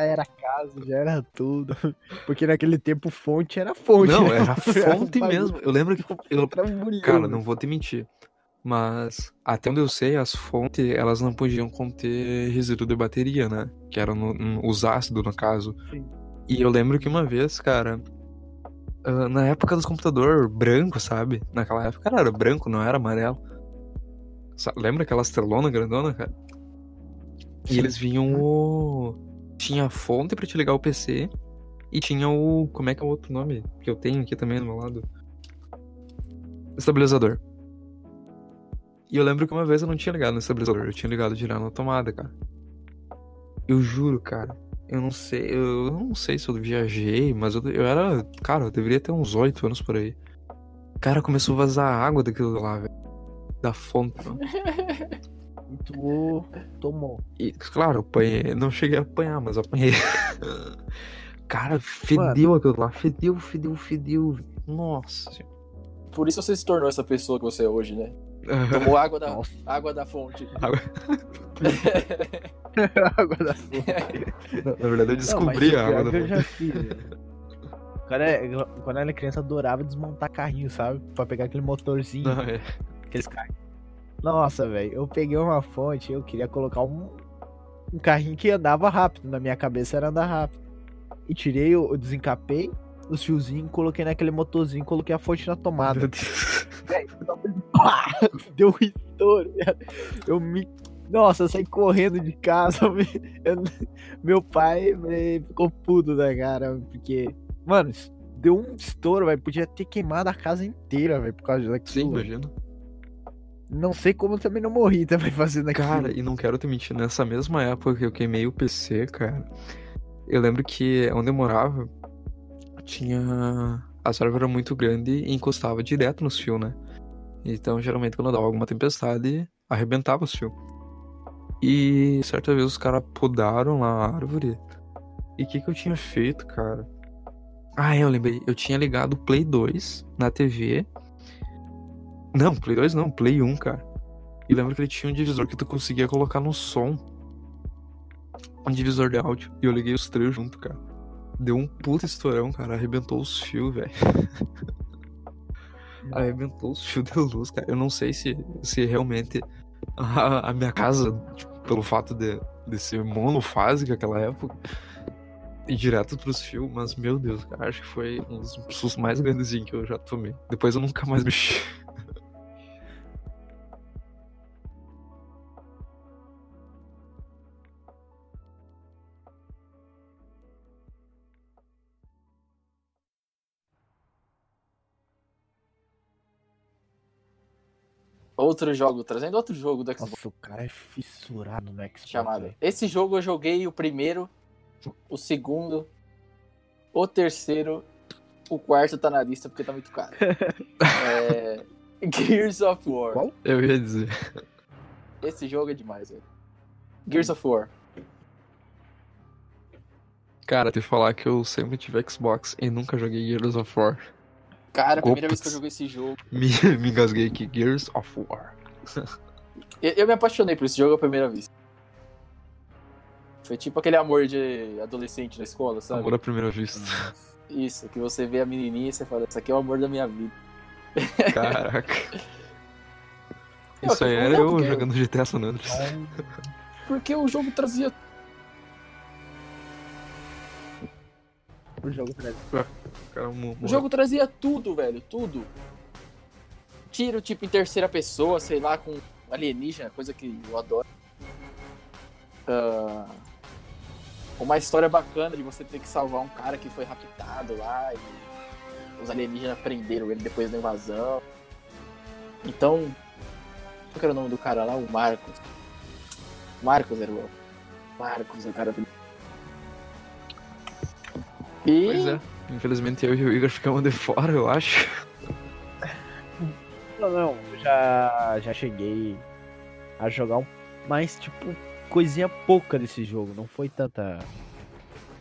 Era casa, já era tudo. <laughs> Porque naquele tempo fonte era fonte. Não, né? era <laughs> fonte bagulho mesmo. Eu lembro que. Eu, <laughs> Era cara, não vou te mentir. Mas, até onde eu sei, as fontes, elas não podiam conter resíduo de bateria, né? Que eram no- no- os ácidos, no caso. Sim. E eu lembro que uma vez, cara, ah, na época dos computador branco, sabe? Naquela época era branco, não era amarelo. Lembra aquelas telonas grandona, cara? E eles vinham o. Tinha a fonte pra te ligar o PC. E tinha o. Como é que é o outro nome? Que eu tenho aqui também do meu lado. Estabilizador. E eu lembro que uma vez eu não tinha ligado no estabilizador, eu tinha ligado direto na tomada, cara. Eu juro, cara. Eu não sei, eu não sei se eu viajei, mas eu, eu era. Cara, eu deveria ter uns 8 anos por aí. Cara, começou a vazar água daquilo lá, velho. Da fonte, mano. <laughs> E tu tomou. E, claro, eu apanhei. Não cheguei a apanhar, mas eu apanhei. <laughs> Cara, fedeu aquilo lá. Fedeu, fedeu, fedeu. Nossa senhora. Por isso você se tornou essa pessoa que você é hoje, né? Tomou <laughs> água da, Nossa. água da fonte. <laughs> Água- água da fonte. Na na verdade, eu descobri Não, a água da que eu fonte. já fiz. velho. Quando, eu, quando eu era criança, eu adorava desmontar carrinho, sabe? Pra pegar aquele motorzinho, Não, é. aqueles carrinhos. Nossa, velho, eu peguei uma fonte, eu queria colocar um, um carrinho que andava rápido. Na minha cabeça era andar rápido. E tirei, eu, eu desencapei os fiozinhos, coloquei naquele motorzinho, coloquei a fonte na tomada. Meu Deus. Pá! <laughs> Deu um estouro. Eu me. Nossa, eu saí correndo de casa. eu <laughs> me- eu- Meu pai eh, ficou puto da cara, porque. Mano, deu um estouro, velho. Podia ter queimado a casa inteira, velho, por causa Sim, daquilo. imagina. Não sei como eu também não morri também fazendo aquilo. Cara, e não quero te mentir, nessa mesma época que eu queimei o PC, cara, eu lembro que onde eu morava tinha. A serva era muito grande e encostava direto nos fios, né? Então, geralmente, quando dava alguma tempestade, arrebentava os fios. E certa vez os caras podaram lá a árvore. E o que, que eu tinha feito, cara? Ah, eu lembrei. Eu tinha ligado o Play 2 na TV. Não, Play 2 não, Play 1, cara. E lembro que ele tinha um divisor que tu conseguia colocar no som. Um divisor de áudio. E eu liguei os três junto, cara. Deu um puta estourão, cara. Arrebentou os fios, velho. <laughs> Arrebentou os fios de luz, cara. Eu não sei se, se realmente a, a minha casa, tipo, pelo fato de, de ser monofásica naquela época, e direto pros fios, mas meu Deus, cara, acho que foi um dos sustos mais grandes que eu já tomei. Depois eu nunca mais mexi. Outro jogo, trazendo outro jogo do Xbox Nossa, o cara é fissurado no Xbox. chamado. Esse jogo eu joguei o primeiro, o segundo, o terceiro, o quarto tá na lista porque tá muito caro. <laughs> é... Gears of War. Qual? Eu ia dizer. Esse jogo é demais, velho. Gears of War. Cara, te falar que eu sempre tive Xbox e nunca joguei Gears of War. Cara, a primeira vez que eu joguei esse jogo. <laughs> Me, me engasguei aqui, Gears of War. Eu, eu me apaixonei por esse jogo a primeira vez. Foi tipo aquele amor de adolescente na escola, sabe? Amor à primeira vista. Isso, que você vê a menininha e você fala, isso aqui é o amor da minha vida. Caraca. Eu <laughs> Isso aí era falando eu jogando GTA San Andreas. Porque o jogo trazia O jogo traz- Cara, mo- O jogo trazia tudo, velho, tudo. Tiro, tipo, em terceira pessoa, sei lá, com alienígena, coisa que eu adoro. Ah, uma história bacana de você ter que salvar um cara que foi raptado lá e os alienígenas prenderam ele depois da invasão. Então, qual que era o nome do cara lá? O Marcos. Marcos era o Marcos, o cara do... E... Pois é. Infelizmente eu e o Igor ficamos de fora, eu acho. Não, não, eu já, já cheguei a jogar um, mais, tipo, coisinha pouca desse jogo. Não foi tanta,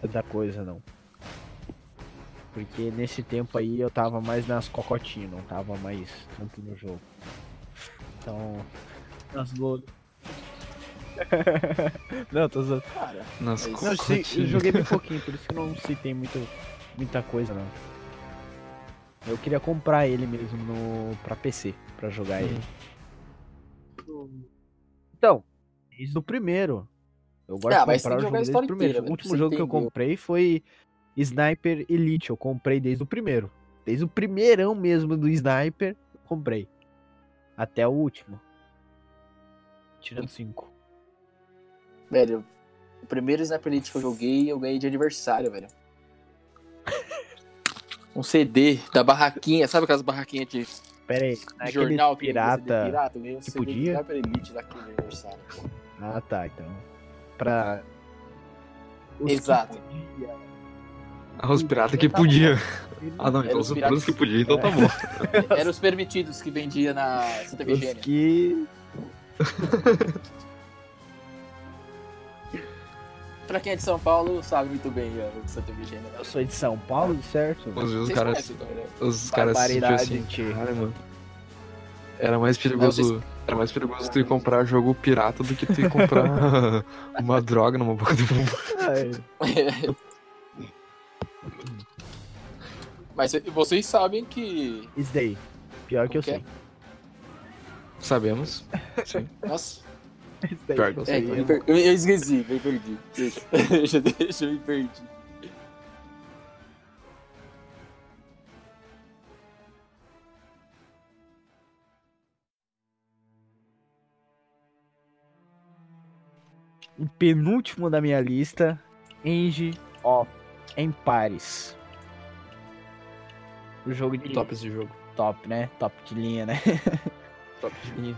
tanta coisa, não. Porque nesse tempo aí eu tava mais nas cocotinhas, não tava mais tanto no jogo. Então, nas load. <laughs> não, tô zoando. Cara, Nas Mas- Não, eu, sei- eu joguei bem pouquinho, por isso que não citei muito, muita coisa, não. Eu queria comprar ele mesmo no, pra PC, pra jogar ele. Então, desde o primeiro. Eu gosto Ah, de comprar o jogo desde o primeiro. inteira, o velho, último jogo que eu comprei foi Sniper Elite. Eu comprei desde o primeiro. Desde o primeirão mesmo do Sniper, eu comprei. Até o último. Tirando cinco. Velho, o primeiro Sniper Elite que eu joguei, eu ganhei de aniversário, velho. Um CD da barraquinha, sabe aquelas barraquinhas de Pera aí, é jornal que pirata. pirata? Eu ganhei um que CD podia? Sniper Elite daquele aniversário. Ah, tá, então. Pra. Os que Exato. Ah, os piratas que podia. <laughs> Ah, não, então os os piratas. que podia, então tá bom. <laughs> Eram os permitidos que vendia na Santa Os Virgínia. que. Pra quem é de São Paulo, sabe muito bem ó, o Santa Virgínia. Eu sou de São Paulo, certo? Os, os caras, né? os caras se sentiam Barbaridade, assim, cara, mano. Era mais perigoso. Era mais perigoso tu ir comprar jogo pirata do que tu ir comprar <laughs> uma droga numa boca de bomba. Ai, Mas vocês sabem que. Isso daí. Pior que eu sei. Sabemos. Sim. Nossa, é, eu, per- eu- eu esqueci, me perdi. Deixa, <laughs> deixa, deixa, eu me perdi. Em penúltimo da minha lista, Age of Empires. O jogo de Top esse jogo. top, né? Top de linha, né? <laughs> Top de linha.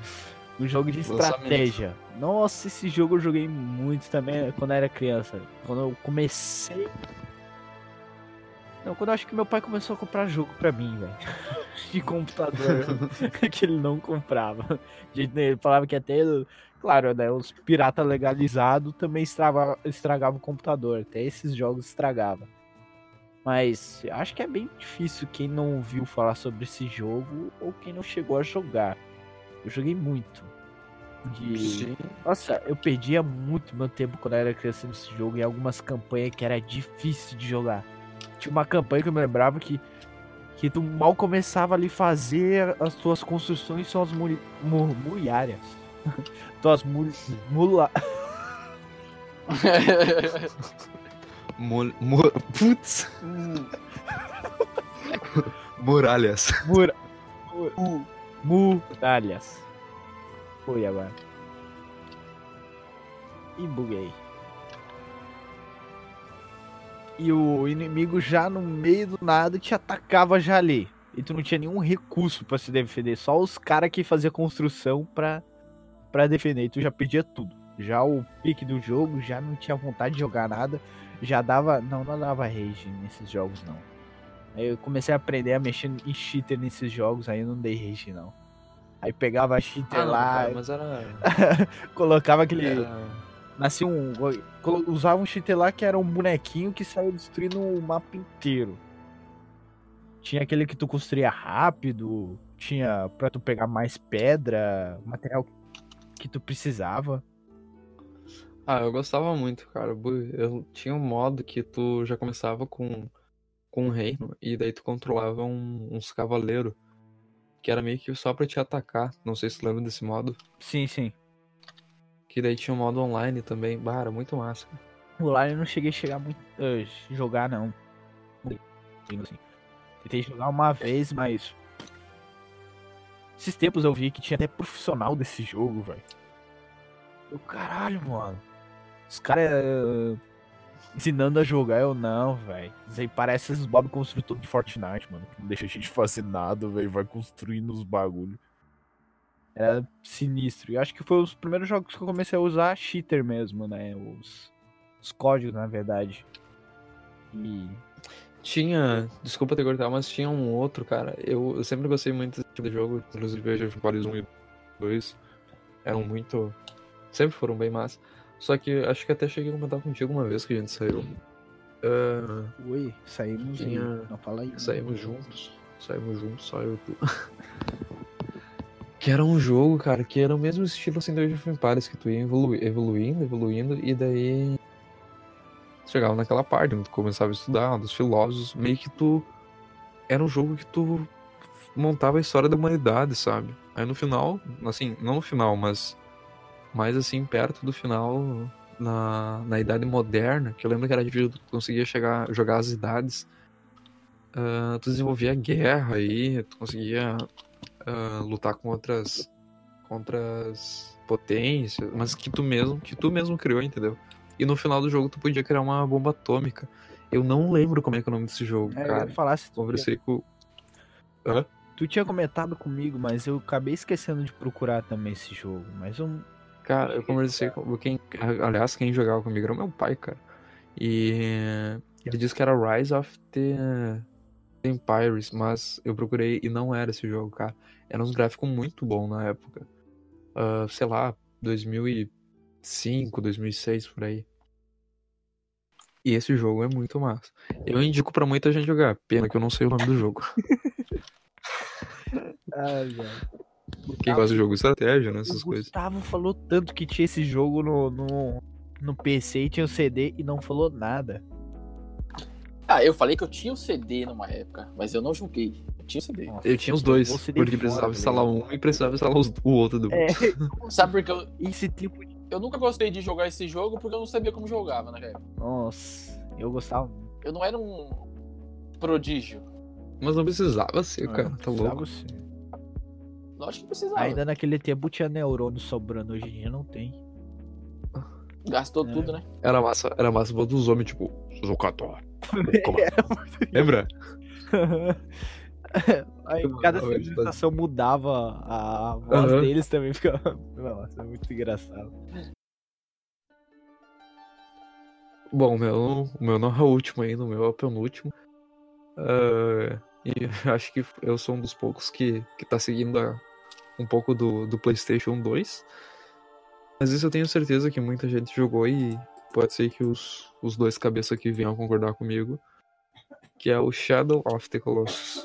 Um jogo de estratégia. Nossa, esse jogo eu joguei muito também quando eu era criança. Quando eu comecei. Não, quando eu acho que meu pai começou a comprar jogo pra mim, velho. <laughs> De computador. <laughs> que ele não comprava. Ele falava que até. Claro, né? Os pirata legalizados também estragava, estragava o computador. Até esses jogos estragavam. Mas acho que é bem difícil quem não ouviu falar sobre esse jogo ou quem não chegou a jogar. Eu joguei muito. De... Sim. Nossa, eu perdia muito meu tempo quando eu era criança nesse jogo em algumas campanhas que era difícil de jogar. Tinha uma campanha que eu me lembrava que, que tu mal começava ali fazer as tuas construções suas muri, mu, muriárias. <laughs> tuas mul, mula, Mul, mu- putz. Muralhas. mura, mu- muralhas. Foi agora. E buguei. E o inimigo já no meio do nada te atacava já ali. E tu não tinha nenhum recurso pra se defender. Só os caras que faziam construção pra, pra defender. E tu já perdia tudo. Já o pique do jogo, já não tinha vontade de jogar nada. Já dava. Não, não dava rage nesses jogos, não. Aí eu comecei a aprender a mexer em cheater nesses jogos, aí eu não dei rage, não. Aí pegava a cheater Ah, lá, cara, mas era. <laughs> colocava aquele. era- Nascia um. Usava um cheater lá que era um bonequinho que saiu destruindo o mapa inteiro. Tinha aquele que tu construía rápido, tinha pra tu pegar mais pedra, material que tu precisava. Ah, eu gostava muito, cara. Eu tinha um modo que tu já começava com, com um reino e daí tu controlava um- uns cavaleiros. Que era meio que só pra te atacar. Não sei se tu lembra desse modo. Sim, sim. Que daí tinha um modo online também. Bah, era muito massa. cara. O Lar eu não cheguei a chegar muito. eh, jogar não. Assim. Tentei jogar uma vez, mas. Esses tempos eu vi que tinha até profissional desse jogo, velho. Eu, caralho, mano. Os caras eh, ensinando a jogar, eu não, velho. Isso aí parece esses Bob construtor de Fortnite, mano. que Não deixa a gente fazer nada, velho. Vai construindo os bagulho. Era sinistro. E acho que foi os primeiros jogos que eu comecei a usar cheater mesmo, né? Os, os códigos, na verdade. E. Tinha, desculpa ter cortado, mas tinha um outro, cara. Eu, eu sempre gostei muito desse tipo de jogo, inclusive Age of Empires 1 e 2 eram muito. Sempre foram bem massa. Só que acho que até cheguei a comentar contigo uma vez que a gente saiu. Ah, Oi, saímos Tinha- e. Não fala aí. né? saímos juntos. Saímos juntos, só eu tu. que era um jogo, cara, que era o mesmo estilo assim do Age of Empires, que tu ia evolu- evoluindo, evoluindo, e daí. Chegava naquela parte onde tu começava a estudar, um dos filósofos, meio que tu. Era um jogo que tu montava a história da humanidade, sabe? Aí no final, assim, não no final, mas mais assim, perto do final, na, na Idade Moderna, que eu lembro que era difícil, tu conseguia chegar, jogar as idades, uh, tu desenvolvia guerra aí, tu conseguia uh, lutar com outras, com outras potências, mas que tu mesmo, que tu mesmo criou, entendeu? E no final do jogo tu podia criar uma bomba atômica. Eu não lembro como é que é o nome desse jogo, É, eu cara. ia falar se tu, Conversei com. Hã? tu tinha comentado comigo, mas eu acabei esquecendo de procurar também esse jogo. Mas eu. Cara, eu conversei com quem. Aliás, quem jogava comigo era o meu pai, cara. E ele disse que era Rise of the Empires, mas eu procurei e não era esse jogo, cara. Era uns gráficos muito bons na época. Ah, sei lá, 2005, 2006, por aí. E esse jogo é muito massa. Eu indico pra muita gente jogar. Pena que eu não sei o nome do jogo. <laughs> Ai, velho. Quem gosta de jogo de estratégia, né? Essas o coisas. Gustavo falou tanto que tinha esse jogo no, no, no PC e tinha o CD e não falou nada. Ah, eu falei que eu tinha o CD numa época, mas eu não joguei. Eu tinha o CD. Nossa, Eu tinha os dois, porque precisava tá instalar um e precisava instalar os- o outro do. É, <laughs> Sabe por que eu, esse tipo de. eu nunca gostei de jogar esse jogo porque eu não sabia como jogava, né, cara? Nossa, eu gostava. muito. Eu não era um prodígio. Mas não precisava ser, cara. Ah, Tá precisava louco. sim. Lógico que precisava. Ainda naquele tempo tinha neurônio sobrando, hoje em dia não tem. Gastou É. tudo, né? Era massa, era massa voz dos homens, tipo, Zucator. <laughs> <laughs> Lembra? <laughs> Aí cada eles civilização mudava a voz Aham. deles também ficava. Nossa, é muito engraçado. Bom, o meu, o meu não é o último ainda, o meu é o penúltimo. Ah, e acho que eu sou um dos poucos que, que tá seguindo a- um pouco do, do PlayStation 2. Mas isso eu tenho certeza que muita gente jogou e pode ser que os, os dois cabeças aqui venham concordar comigo. Que é o Shadow of the Colossus.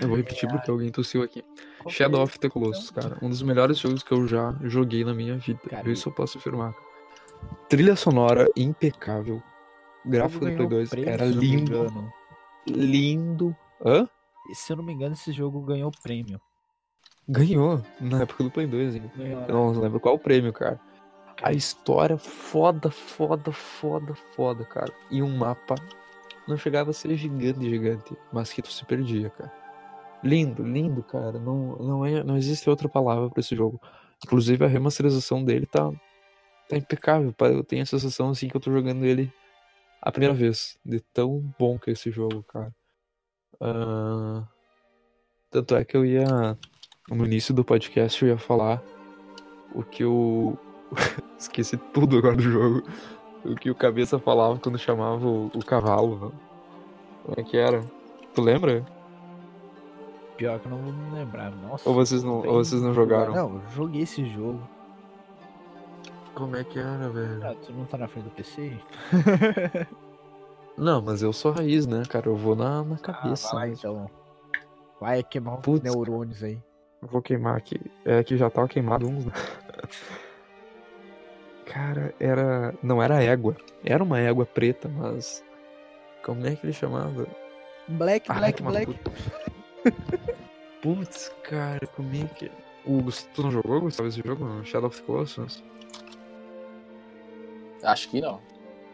Eu vou repetir porque alguém tossiu aqui. Shadow of the Colossus, cara. Um dos melhores jogos que eu já joguei na minha vida. Isso eu posso afirmar. Trilha sonora impecável. Gráfico do Play ganhou 2 prêmio, era lindo. Lindo. Hã? Se eu não me engano, esse jogo ganhou prêmio. Ganhou na época do Play 2 ainda. Ganhou, Eu não lembro qual o prêmio, cara. A história foda, foda, foda, foda, cara. E um mapa não chegava a ser gigante, gigante, mas que tu se perdia, cara. Lindo, lindo, cara. Não, não, é, não existe outra palavra pra esse jogo. Inclusive a remasterização dele tá, tá impecável. Eu tenho a sensação assim que eu tô jogando ele a primeira vez. De tão bom que é esse jogo, cara. Ah, tanto é que eu ia. No início do podcast eu ia falar o que o. <laughs> Esqueci tudo agora do jogo. O que o cabeça falava quando chamava o, o cavalo. né? Como é que era? Tu lembra? Pior que eu não vou me lembrar. Nossa. Ou vocês não, ou vocês não jogaram? Não, eu joguei esse jogo. Como é que era, velho? Ah, tu não tá na frente do PC? <laughs> Não, mas eu sou raiz, né, cara? Eu vou na, na Ah, cabeça. vai lá, né? então. Vai queimar os Putz, neurônios aí. Vou queimar aqui. É que já tava queimado uns, né? <laughs> Cara, era. Não era égua. Era uma égua preta, mas. Como é que ele chamava? Black, Ah, Black, Black. Putz, cara, como é que. O Tu não jogou, Gustavo, esse jogo? Shadow of the Colossus? Acho que não.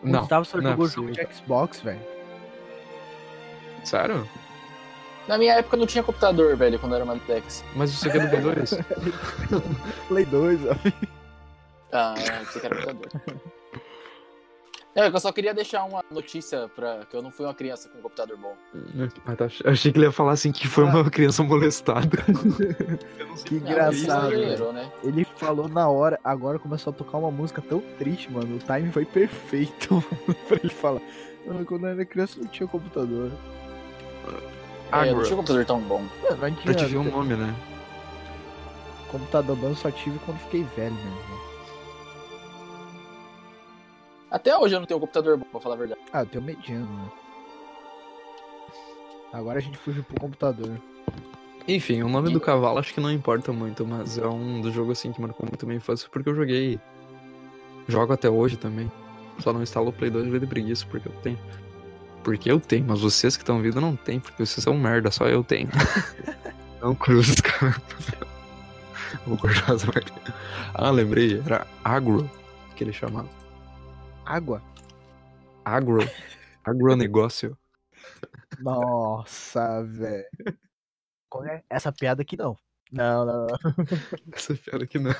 O Não. Gustavo só não é jogou jogo de Xbox, velho. Sério? Na minha época não tinha computador, velho, quando era Mantex. Mas aqui é do Play 2? <laughs> Play 2, ó. Ah, você quer computador. <laughs> É eu só queria deixar uma notícia pra que eu não fui uma criança com um computador bom. Ah, tá. Eu achei que ele ia falar assim que foi uma criança molestada. <laughs> Que engraçado, exagerou, né? Ele falou na hora, agora começou a tocar uma música tão triste, mano. O time foi perfeito <laughs> pra ele falar. "Ah, Quando eu era criança não tinha computador. É, eu não Agora, tinha um computador tão bom. Não pra te ver um nome, né? Computador bom eu só tive quando fiquei velho mesmo. Até hoje eu não tenho um computador bom, pra falar a verdade. Ah, eu tenho mediano, né? Agora a gente fugiu pro computador. Enfim, o nome do cavalo acho que não importa muito, mas é um dos jogos assim que marcou muito a minha infância, porque eu joguei. Jogo até hoje também. Só não instalo o Play 2 de preguiça, porque eu tenho. Porque eu tenho, mas vocês que estão vindo não tem, porque vocês são merda, só eu tenho. <laughs> não cruz, cara. Vou cortar essa parte. Ah, lembrei, era agro que ele chamava. Água. Agro. Agronegócio. Nossa, velho. Qual é? Essa piada aqui não. Não, não, não. <laughs> Essa piada aqui não.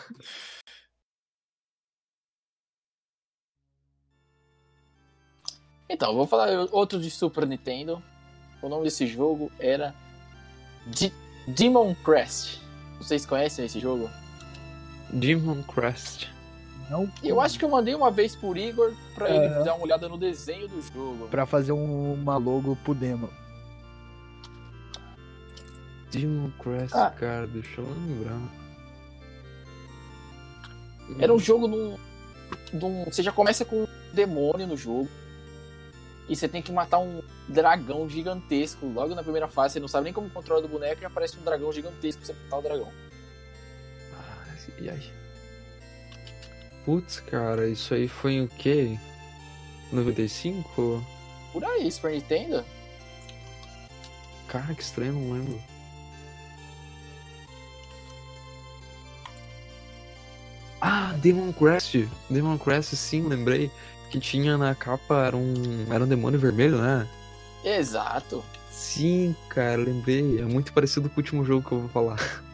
Então, vou falar outro de Super Nintendo. O nome desse jogo era D Demon Crest. Vocês conhecem esse jogo? Demon Crest. Não Eu acho que eu mandei uma vez por Igor pra ele dar uma olhada no desenho do jogo. Pra fazer um, uma logo pro demo. Demon Crest, Ah. cara, deixa eu lembrar. Era um jogo num, num- Você já começa com um demônio no jogo. E você tem que matar um dragão gigantesco. Logo na primeira fase, você não sabe nem como controla do boneco e aparece um dragão gigantesco pra você matar o dragão. Ai, ai. Putz, cara, isso aí foi o quê? 95? Por aí, Super Nintendo. Cara, que estranho, não lembro. Ah, Demon Crest. Demon Crest, sim, lembrei. Que tinha na capa, era um, era um demônio vermelho, né? Exato. Sim, cara, lembrei. É muito parecido com o último jogo que eu vou falar. <laughs>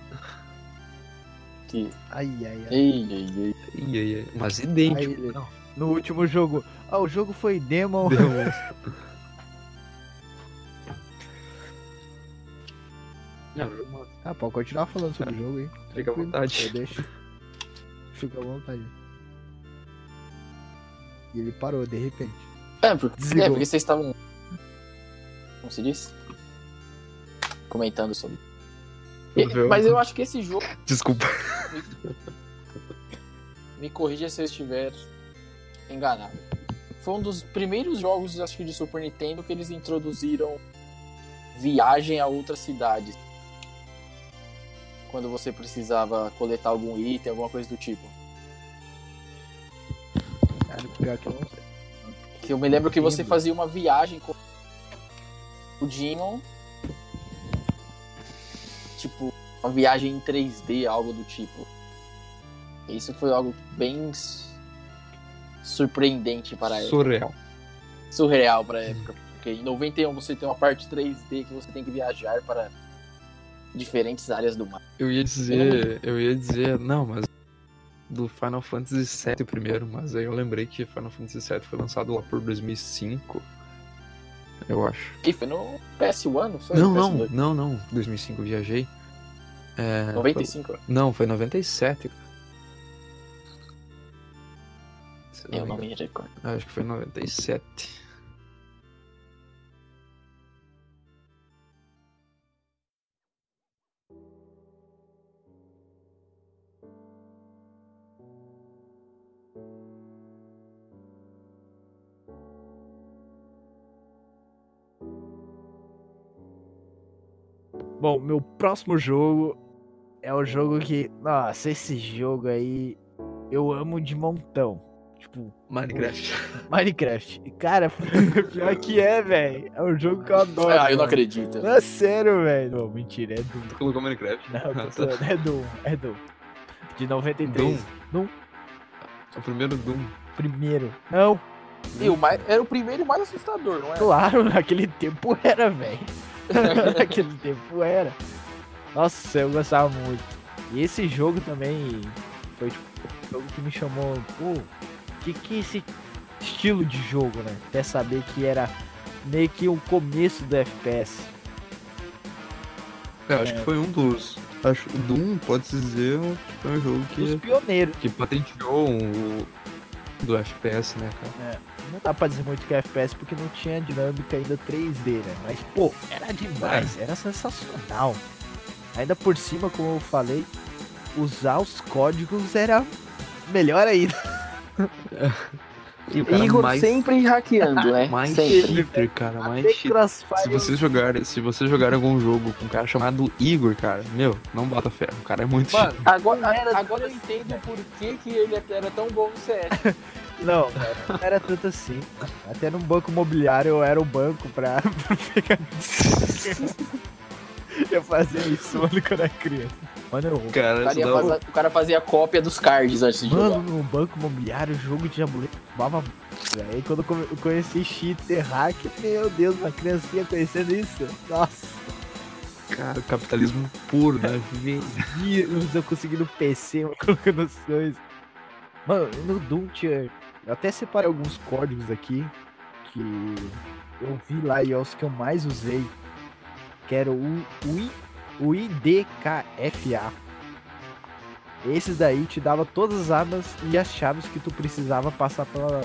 Ai, ai, ai. Ei, ei, ei. Ai, ai, ai. Mas idêntico. ele- no último jogo. Ah, o jogo foi demo. Demon. Não, uma- Ah, pode continuar falando sobre o jogo aí. Fica à vontade. Eu deixo. Fica à vontade. E ele parou de repente. É, porque, é, porque vocês estavam. Como se diz? Comentando sobre. Eu- mas eu acho que esse jogo. <laughs> Desculpa. Me corrija se eu estiver enganado. Foi um dos primeiros jogos, acho que de Super Nintendo, que eles introduziram viagem a outras cidades. Quando você precisava coletar algum item, alguma coisa do tipo. Cara, pior que eu não sei. Que eu me lembro que você fazia uma viagem com o Demon. Tipo, uma viagem em 3D, algo do tipo. Isso foi algo bem surpreendente para a época. Surreal. Surreal para a época. Porque em 91 você tem uma parte 3D que você tem que viajar para diferentes áreas do mar. Eu ia dizer. Eu ia dizer. Não, mas. Do Final Fantasy VII primeiro, mas aí eu lembrei que Final Fantasy VII foi lançado lá por 2005. Eu acho. E foi no PS1, não foi? Não, não, PS2? não, não. 2005 eu viajei. É, 95? foi- Não, foi 97. Se Eu não me recordo. Acho que foi 97. Bom, meu próximo jogo é o jogo que. Nossa, esse jogo aí eu amo de montão. Tipo, Minecraft. <laughs> Minecraft. Cara, <laughs> pior que é, velho. É um jogo que eu adoro. Ah, eu não mano. acredito. Não é sério, velho. Não, mentira, é Doom. Tu colocou Minecraft? Não, Ah, tô tá. é Doom, é Doom. De 93. Doom. Doom. O primeiro Doom. Primeiro. Não, E o mais, era o primeiro e mais assustador, não é? claro, <laughs> naquele tempo era, velho. <laughs> naquele tempo era. Nossa, eu gostava muito. E esse jogo também foi tipo, um jogo que me chamou. Pô, que que é esse estilo de jogo, né? Até saber que era meio que o começo do FPS. Eu acho É. que foi um dos. Acho o Doom, pode-se dizer, que foi um jogo Os que, pioneiros. que patenteou o do FPS, né, cara? Não dá pra dizer muito que é FPS porque não tinha dinâmica ainda 3D, né? Mas, pô, era demais, era sensacional. Ainda por cima, como eu falei, usar os códigos era melhor ainda. <laughs> E o cara Igor mais, sempre hackeando, né? <laughs> mais sempre. cheater, cara, mais Até cheater. Se vocês jogarem, se você jogar algum jogo com um cara chamado Igor, cara, meu, não bota fé. O cara é muito Mano, cheater. Agora, agora eu entendo por que, que ele era tão bom no CS. <laughs> Não, não era tanto assim. Até num banco imobiliário eu era o banco pra, <laughs> pra pegar. <laughs> eu fazia isso mano, quando era criança. Mano, eu... Cara, O cara, isso ia dá um- fazer- o cara fazia cópia dos cards antes de Mano, jogar. no banco imobiliário, jogo de tabuleiro, baba. Aí quando eu conheci cheater, hack, meu Deus, uma criancinha conhecendo isso. Nossa, Cara, capitalismo puro, né? <laughs> vírus, eu consegui no PC, mano, colocando as coisas. Mano, no Doom tinha. Eu até separei alguns códigos aqui que eu vi lá e é os que eu mais usei. Que era o, I- o IDKFA. Esses daí te dava todas as armas e as chaves que tu precisava passar pela,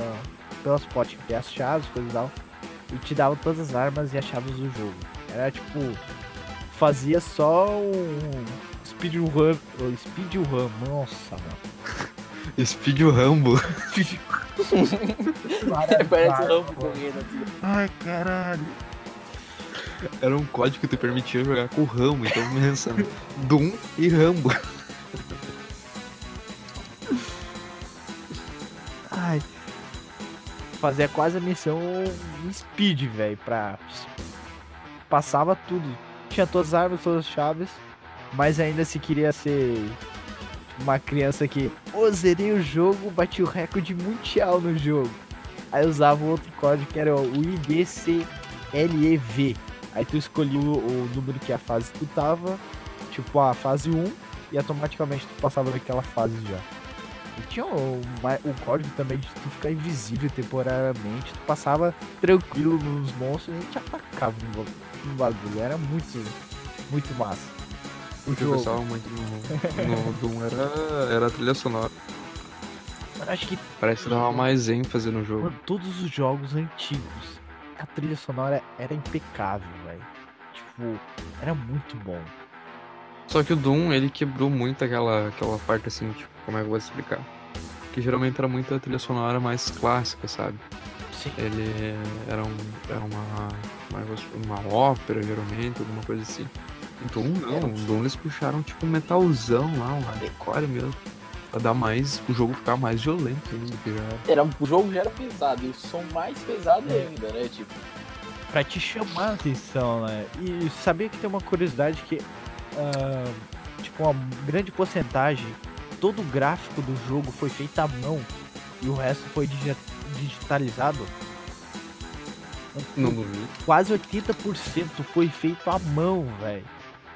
pelas potes. Que tem as chaves, coisas e tal. E te dava todas as armas e as chaves do jogo. Era tipo. Fazia só um speedrun. Speedrun, nossa, mano. Speed Rambo. <laughs> Parece o Rambo correndo assim. Ai, caralho. Era um código que te permitia jogar com o Rambo, então pensa? Doom e Rambo. Ai. Fazia quase a missão em speed, velho, pra. Passava tudo. Tinha todas as armas, todas as chaves. Mas ainda se queria ser uma criança que, pô, zerei o jogo, bati o recorde mundial no jogo. Aí usava outro código que era o IBCLEV. Aí tu escolhia o, o número que a fase tu tava, tipo a fase 1, e automaticamente tu passava daquela fase já. E tinha o, o código também de tu ficar invisível temporariamente. Tu passava tranquilo nos monstros e gente atacava no, no bagulho. Era muito, muito massa. O que eu jogo. gostava muito no, no <laughs> Doom era, era a trilha sonora. Acho que Parece que dava mais ênfase no jogo. mano, todos os jogos antigos, a trilha sonora era impecável, velho. Tipo, era muito bom. Só que o Doom, ele quebrou muito aquela, aquela parte assim, tipo, como é que eu vou explicar? Que geralmente era muito a trilha sonora mais clássica, sabe? Sim. Ele era, um, era uma, é explicar? uma ópera, geralmente, alguma coisa assim. Doom não, o Doom eles puxaram tipo um metalzão lá, um hardcore mesmo. Pra dar mais, o jogo ficar mais violento ainda que já era. O jogo já era pesado, e o som mais pesado ainda, né? Tipo, Pra te chamar a atenção, né? E sabia que tem uma curiosidade que, ah, tipo, uma grande porcentagem, todo o gráfico do jogo foi feito à mão e o resto foi digi- digitalizado. Não duvido. Quase 80% foi feito à mão, velho.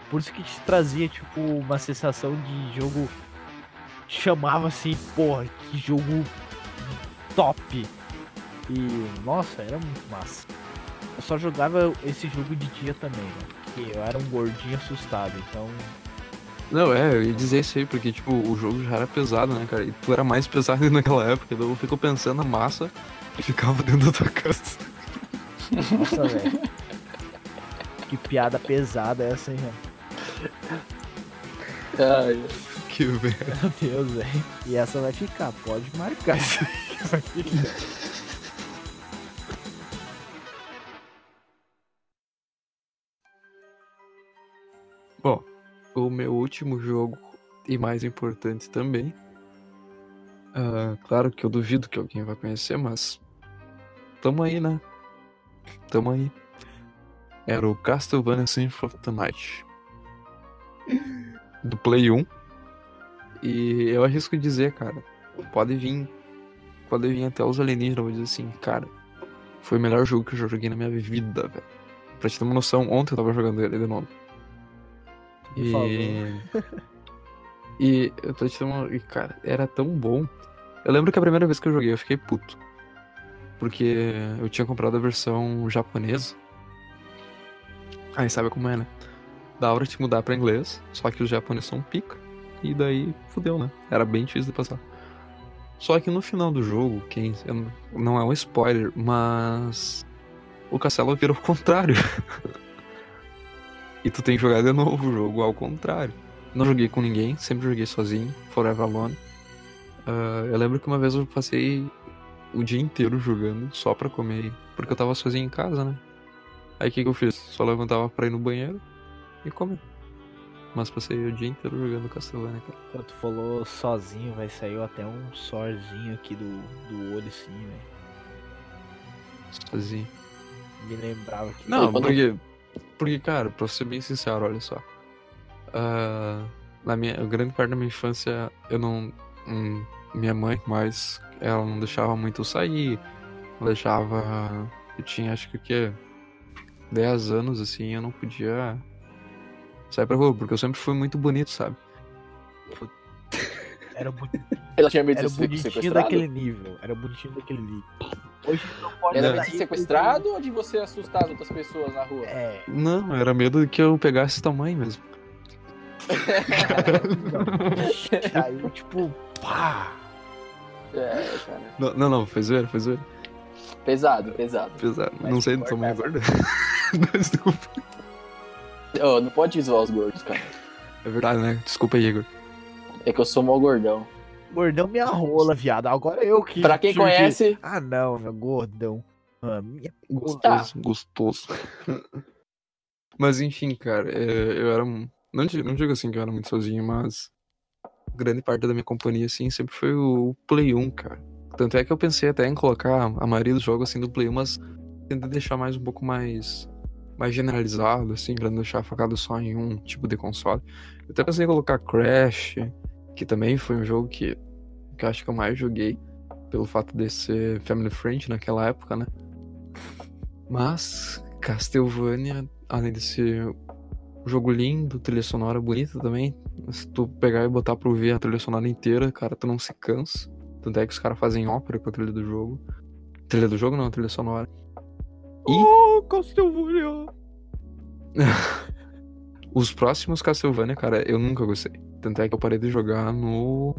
Por isso que te trazia, tipo, uma sensação de jogo. Chamava assim, porra, que jogo top. E, nossa, era muito massa. Eu só jogava esse jogo de dia também, né? Porque eu era um gordinho assustado, então. Não, é, eu ia dizer isso aí, porque, tipo, o jogo já era pesado, né, cara? E tu era mais pesado <laughs> naquela época, então eu fico pensando na massa que ficava dentro da tua casa. Nossa, velho. Que piada pesada essa, hein, mano? Ai, Que merda. Meu Deus, velho. E essa vai ficar, pode marcar isso <laughs> aí. Vai ficar. Bom, o meu último jogo e mais importante também. ah, claro que eu duvido que alguém vai conhecer, mas. Tamo aí, né? Tamo aí. Era o Castlevania Symphony of the Night. Do Play 1. E eu arrisco dizer, cara, pode vir. Pode vir até os alienígenas, vou dizer assim, cara. Foi o melhor jogo que eu já joguei na minha vida, velho. Pra te ter uma noção, ontem eu tava jogando ele de novo. E... <laughs> e eu tô te dando uma... e, cara, era tão bom. Eu lembro que a primeira vez que eu joguei eu fiquei puto. Porque eu tinha comprado a versão japonesa. Aí sabe como é, né? Da hora de mudar pra inglês, só que os japoneses são pica. E daí fudeu, né? Era bem difícil de passar. Só que no final do jogo, quem. não- é um spoiler, mas. O castelo vira o contrário. <laughs> E tu tem que jogar de novo o jogo ao contrário. Não joguei com ninguém, sempre joguei sozinho, Forever Alone. Ah, eu lembro que uma vez eu passei o dia inteiro jogando só pra comer, porque eu tava sozinho em casa, né? Aí o que, que eu fiz? Só levantava pra ir no banheiro e comer. mas passei o dia inteiro jogando Castlevania, cara. Quando tu falou sozinho, vai saiu até um sorzinho aqui do, do olho assim, velho. Sozinho. Me lembrava que. Não, quando- porque. Porque, cara, pra ser bem sincero, olha só. Ah, na minha grande parte da minha infância, eu não. hum, minha mãe, mas ela não deixava muito eu sair. Não deixava. Eu tinha acho que o quê? 10 anos assim, eu não podia sair pra rua, porque eu sempre fui muito bonito, sabe? <laughs> Era, boni- Ela tinha medo de ser bonitinho daquele nível. Era bonitinho daquele nível. Hoje não pode Era de ser sequestrado ou de você assustar as outras pessoas na rua? É, Não, era medo de que eu pegasse tua mãe mesmo. <laughs> aí tipo, pá! É, cara. Não, não, não foi zoeira, foi zoeira. Pesado, pesado. Pesado. Mas não sei mãe corta gorda. <laughs> Desculpa. Ô, não pode zoar os gordos, cara. É verdade, né? Desculpa aí, Igor. É que eu sou mó gordão. Gordão minha rola, viado. Agora eu que. Pra quem que- conhece, Ah, não, meu gordão. Ah, minha... Gostoso, gostoso. <laughs> mas enfim, cara, é, eu era. um- Não digo, não digo assim que eu era muito sozinho, mas. Grande parte da minha companhia, assim, sempre foi o Play 1, cara. Tanto é que eu pensei até em colocar a maioria dos jogos assim do Play 1, mas tentei deixar mais um pouco mais. Mais generalizado, assim, pra não deixar focado só em um tipo de console. Eu até pensei em colocar Crash, que também foi um jogo que, que eu acho que eu mais joguei, pelo fato de ser family friend naquela época, né? Mas Castlevania, além de ser um jogo lindo, trilha sonora bonita também, se tu pegar e botar pra ouvir a trilha sonora inteira, cara, tu não se cansa. Tanto é que os caras fazem ópera com a trilha do jogo. Trilha do jogo não, trilha sonora. E Oh, Castlevania! <laughs> os próximos Castlevania, cara, eu nunca gostei. Tanto é que eu parei de jogar no.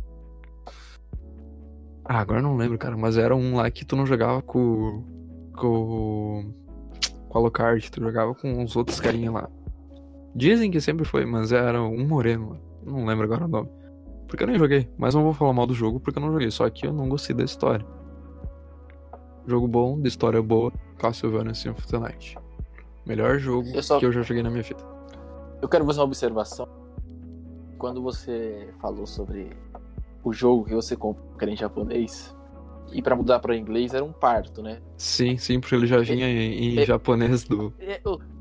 Ah, agora eu não lembro, cara, mas era um lá que tu não jogava com. com. com a Alucard, tu jogava com os outros carinha lá. Dizem que sempre foi, mas era um moreno. Não lembro agora o nome. Porque eu nem joguei, mas não vou falar mal do jogo porque eu não joguei, só que eu não gostei da história. Jogo bom, de história boa, Castlevania Symphony Night. Melhor jogo Eu só- que eu já joguei na minha vida. eu quero fazer uma observação. Quando você falou sobre o jogo que você comprou em japonês, e pra mudar pra inglês era um parto, né? Sim, sim, porque ele já vinha em, em é- japonês do. É,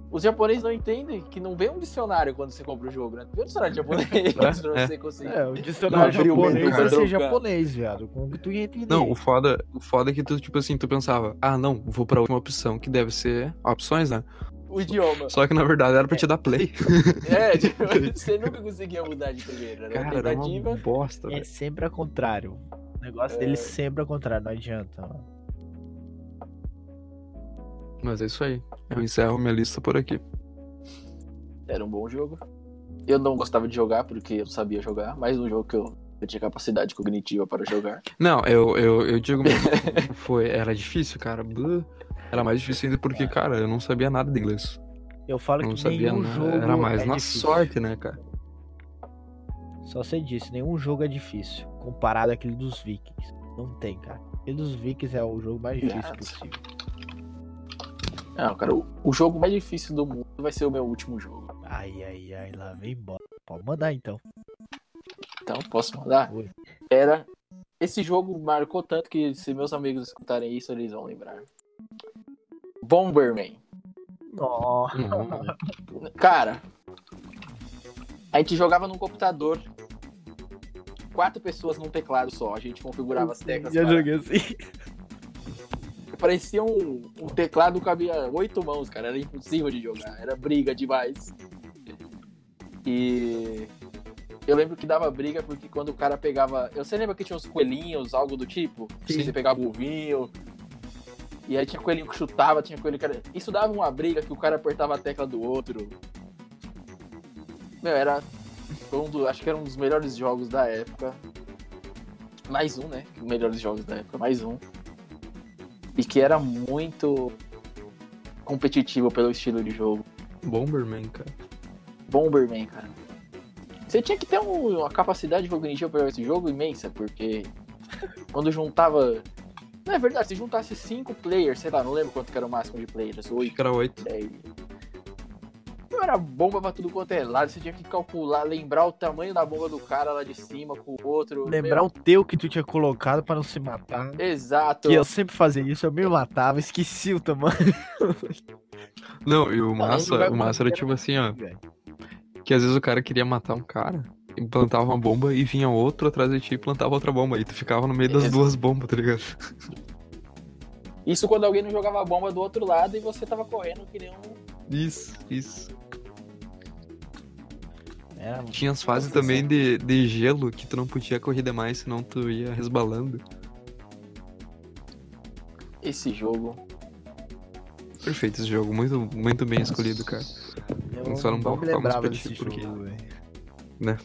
Os japoneses não entendem que não vem um dicionário quando você compra o jogo, né? Vem um dicionário japonês <laughs> pra É. você conseguir. É, o dicionário Não japonês vai pra ser japonês, viado. Como que tu ia entender? Não, o foda, o foda é que tu, tipo assim, tu pensava, ah, não, vou pra última opção, que deve ser opções, né? O idioma. Só que na verdade era pra te dar play. <laughs> É, tipo, <laughs> você nunca conseguia mudar de primeira. Era uma Cara, era tentativa. uma bosta, É velho. sempre ao contrário. O negócio dele é sempre ao contrário, não adianta. mano. Mas é isso aí. Eu encerro minha lista por aqui. Era um bom jogo. Eu não gostava de jogar porque eu não sabia jogar, mas um jogo que eu, eu tinha capacidade cognitiva para jogar. <laughs> Não, eu, eu, eu digo mesmo, <laughs> foi, era difícil, cara. Era mais difícil ainda porque, cara, eu não sabia nada de inglês. Eu falo Eu não que sabia nenhum nada. jogo Era mais é na difícil. sorte, né, cara? Só sei disso, nenhum jogo é difícil. Comparado àquele dos Vikings. Não tem, cara. Aquele dos Vikings é o jogo mais difícil Nossa. possível. Não, cara, o, o jogo mais difícil do mundo vai ser o meu último jogo. Ai, ai, ai, lá vem embora. Pode mandar então. Então, posso mandar? Oi. Era. Esse jogo marcou tanto que se meus amigos escutarem isso, eles vão lembrar. Bomberman. Nossa. Não, <laughs> Cara, a gente jogava num computador. Quatro pessoas num teclado só. A gente configurava as teclas. Já para- joguei assim. Parecia um, um teclado que cabia oito mãos, cara. Era impossível de jogar. Era briga demais. E eu lembro que dava briga porque quando o cara pegava. Eu sei lembra que tinha uns coelhinhos, algo do tipo? Sim. Você pegava o ovinho. E aí tinha coelhinho que chutava, tinha coelhinho que era. Isso dava uma briga que o cara apertava a tecla do outro. Meu, era. um do, acho que era um dos melhores jogos da época. Mais um, né? Melhores jogos da época, mais um. E que era muito competitivo pelo estilo de jogo. Bomberman, cara. Bomberman, cara. Você tinha que ter um- uma capacidade cognitiva para esse jogo imensa, porque quando juntava. Não é verdade, se juntasse cinco players, sei lá, não lembro quanto que era o máximo de players, oito, era oito. dez. Meu, era bomba pra tudo quanto é lado. Você tinha que calcular, lembrar o tamanho da bomba do cara lá de cima com o outro. Lembrar o teu que tu tinha colocado pra não se matar. Exato. Que eu sempre fazia isso, eu me matava, esqueci o tamanho. <laughs> Não, e o massa, o massa era tipo assim, ó. Que às vezes o cara queria matar um cara, e plantava uma bomba e vinha outro atrás de ti e plantava outra bomba. E tu ficava no meio das Isso. duas bombas, tá ligado? Isso quando alguém não jogava a bomba do outro lado e você tava correndo que nem um. Isso, isso. Era Tinha as fases também de, de gelo que tu não podia correr demais, senão tu ia resbalando. Esse jogo. Perfeito esse jogo, muito, muito bem escolhido, cara. Eu Só não não vamos me falar lembrava uns desse porque- jogo, velho. <laughs>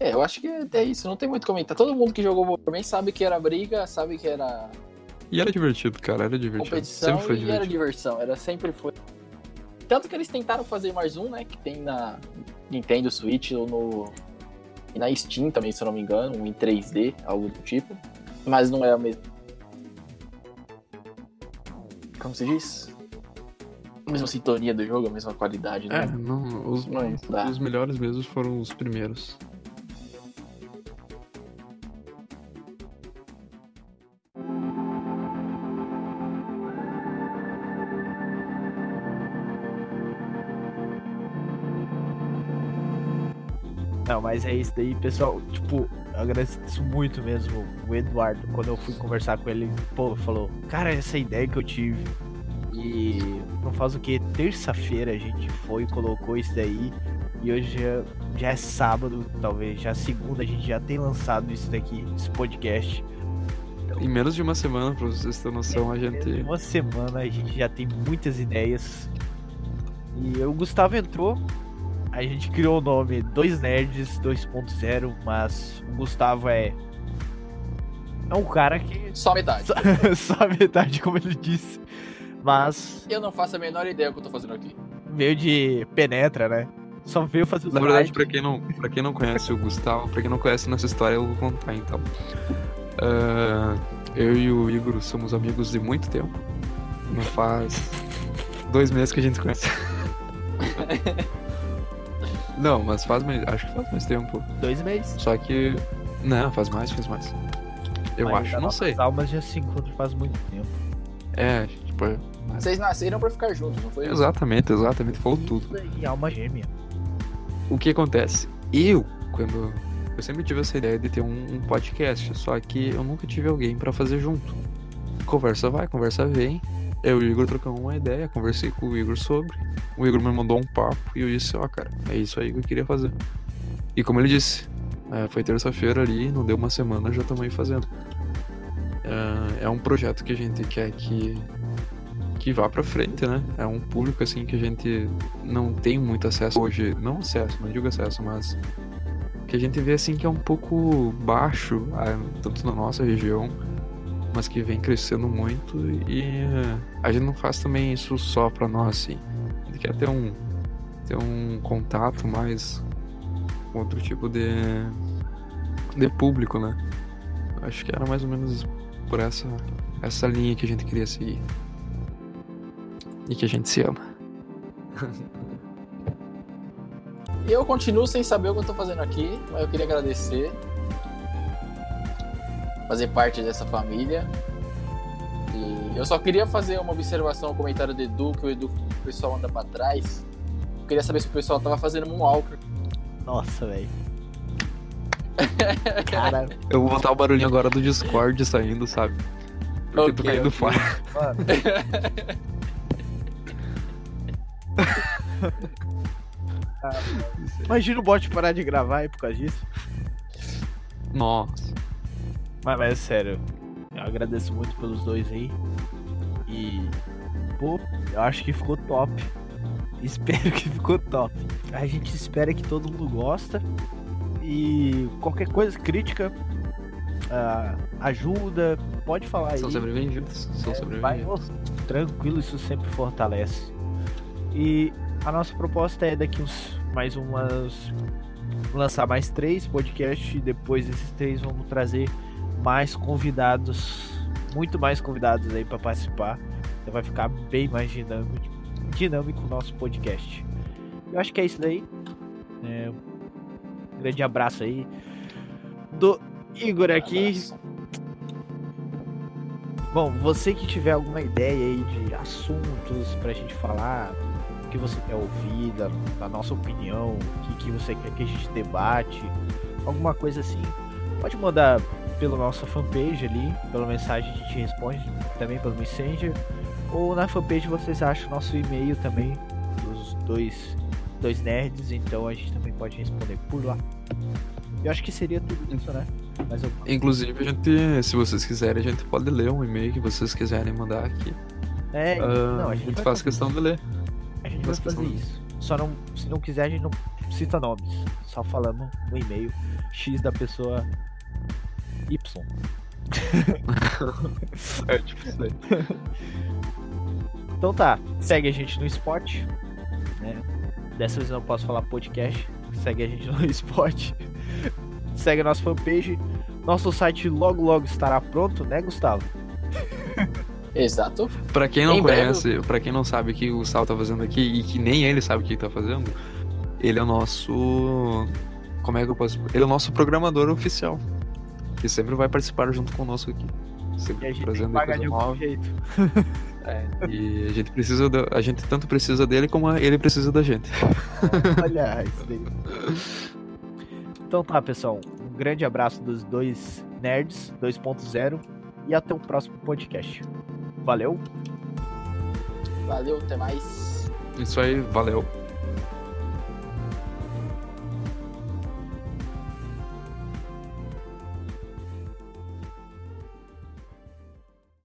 É, eu acho que é isso, não tem muito o que comentar. Todo mundo que jogou Bomberman sabe que era briga, sabe que era E era divertido, cara, era divertido. competição Sempre foi e era divertido. diversão. Era sempre foi. Tanto que eles tentaram fazer mais um, né? Que tem na Nintendo Switch ou no. E na Steam também, se eu não me engano, um em 3D, algo do tipo. Mas não é a mesma. Como se diz? A mesma sintonia do jogo, a mesma qualidade, É, né? não, os, Não os melhores mesmo foram os primeiros. Mas é isso daí, pessoal. Tipo, eu agradeço muito mesmo o Eduardo. Quando eu fui conversar com ele, pô, falou: Cara, essa ideia que eu tive. E não faz o que? Terça-feira a gente foi e colocou isso daí. E hoje já, já é sábado, talvez. Já segunda a gente já tem lançado isso daqui, esse podcast. Em menos de uma semana, pra vocês terem noção, a Em gente. Uma semana a gente já tem muitas ideias. E o Gustavo entrou. A gente criou o nome Dois Nerds 2.0, mas o Gustavo é. É um cara que. Só metade. <laughs> Só, só a metade, como ele disse. Mas Eu não faço a menor ideia do que eu tô fazendo aqui. veio de penetra, né? Só veio fazer os Na verdade, pra quem, não, pra quem não conhece o Gustavo, pra quem não conhece nossa história, eu vou contar então. Ah, eu e o Igor somos amigos de muito tempo. Não faz dois meses que a gente se conhece. <laughs> Não, mas faz mais. Acho que faz mais tempo. Dois meses. Só que. Não, faz mais, faz mais. Eu Mas acho, não sei. almas já se encontram faz muito tempo. É, tipo. é- Vocês nasceram pra ficar juntos, não foi isso? Exatamente, exatamente, falou tudo. E alma gêmea. O que acontece? Eu, quando. Eu sempre tive essa ideia de ter um, um podcast, só que eu nunca tive alguém pra fazer junto. Conversa vai, conversa vem. Eu e o Igor trocamos uma ideia, conversei com o Igor sobre. O Igor me mandou um papo e eu disse: Ó, cara, é isso aí que eu queria fazer. E como ele disse, é, foi terça-feira ali, não deu uma semana, já estamos aí fazendo. É, é um projeto que a gente quer que, que vá pra frente, né? É um público assim que a gente não tem muito acesso hoje. Não acesso, não digo acesso, mas que a gente vê assim que é um pouco baixo, tanto na nossa região, mas que vem crescendo muito e eh, a gente não faz também isso só pra nós, assim. A gente quer ter um, ter um contato mais com outro tipo de, de público, né? Acho que era mais ou menos por essa, essa linha que a gente queria seguir. E que a gente se ama. E <laughs> eu continuo sem saber o que eu tô fazendo aqui, mas eu queria agradecer. Fazer parte dessa família. E eu só queria fazer uma observação ao comentário do Edu, que o Edu o pessoal anda pra trás. Eu queria saber se o pessoal tava fazendo Moonwalker. Nossa, velho. <laughs> Cara, Eu vou botar o barulhinho agora do Discord saindo, sabe? Porque tu Ok, caindo ok. fora. mano. Ah, <laughs> Imagina o bot parar de gravar aí por causa disso. Nossa. Mas, mas é sério, eu agradeço muito pelos dois aí. E, pô, eu acho que ficou top. <laughs> Espero que ficou top. A gente espera que todo mundo gosta. E qualquer coisa, crítica, ah, ajuda, pode falar aí. São sobreviventes. São É, sobreviventes. tranquilo, isso sempre fortalece. E a nossa proposta é daqui uns mais umas lançar mais três podcasts e depois desses três vamos trazer mais convidados, muito mais convidados aí para participar. Então vai ficar bem mais dinâmico, dinâmico o nosso podcast. Eu acho que é isso daí. É, um grande abraço aí do Igor aqui. Bom, você que tiver alguma ideia aí de assuntos pra gente falar, o que você quer ouvir, da, da nossa opinião, o que, que você quer que a gente debate, alguma coisa assim, pode mandar pela nossa fanpage ali, pela mensagem a gente responde também pelo Messenger, ou na fanpage vocês acham nosso e-mail também, dos dois, dois nerds, então a gente também pode responder por lá. Eu acho que seria tudo isso, né? Mas eu... Inclusive, a gente, se vocês quiserem, a gente pode ler um e-mail que vocês quiserem mandar aqui. É, Ah, não, a a gente, gente vai faz fazer questão de ler. A gente vai faz fazer questão isso. Só não, se não quiser, a gente não cita nomes. Só falando no e-mail X da pessoa Y. <laughs> É, tipo isso aí. Então tá, segue a gente no Spot. Né? Dessa vez eu não posso falar podcast. Segue a gente no <laughs> Spot. segue a nossa fanpage. Nosso site logo logo estará pronto, né, Gustavo? <laughs> Exato. Pra quem não Em breve. conhece, pra quem não sabe o que o Gustavo tá fazendo aqui e que nem ele sabe o que ele tá fazendo, ele é o nosso. Como é que eu posso. Ele é o nosso programador oficial. Que sempre vai participar junto conosco aqui. E Sempre a gente tem que trazendo pagar coisa de algum nova. jeito. <laughs> E a gente precisa da, A gente tanto precisa dele como ele precisa da gente. <laughs> Olha isso daí. Então tá, pessoal. Um grande abraço dos dois nerds 2.0 e até o próximo podcast. Valeu! Valeu, até mais. Isso aí, valeu.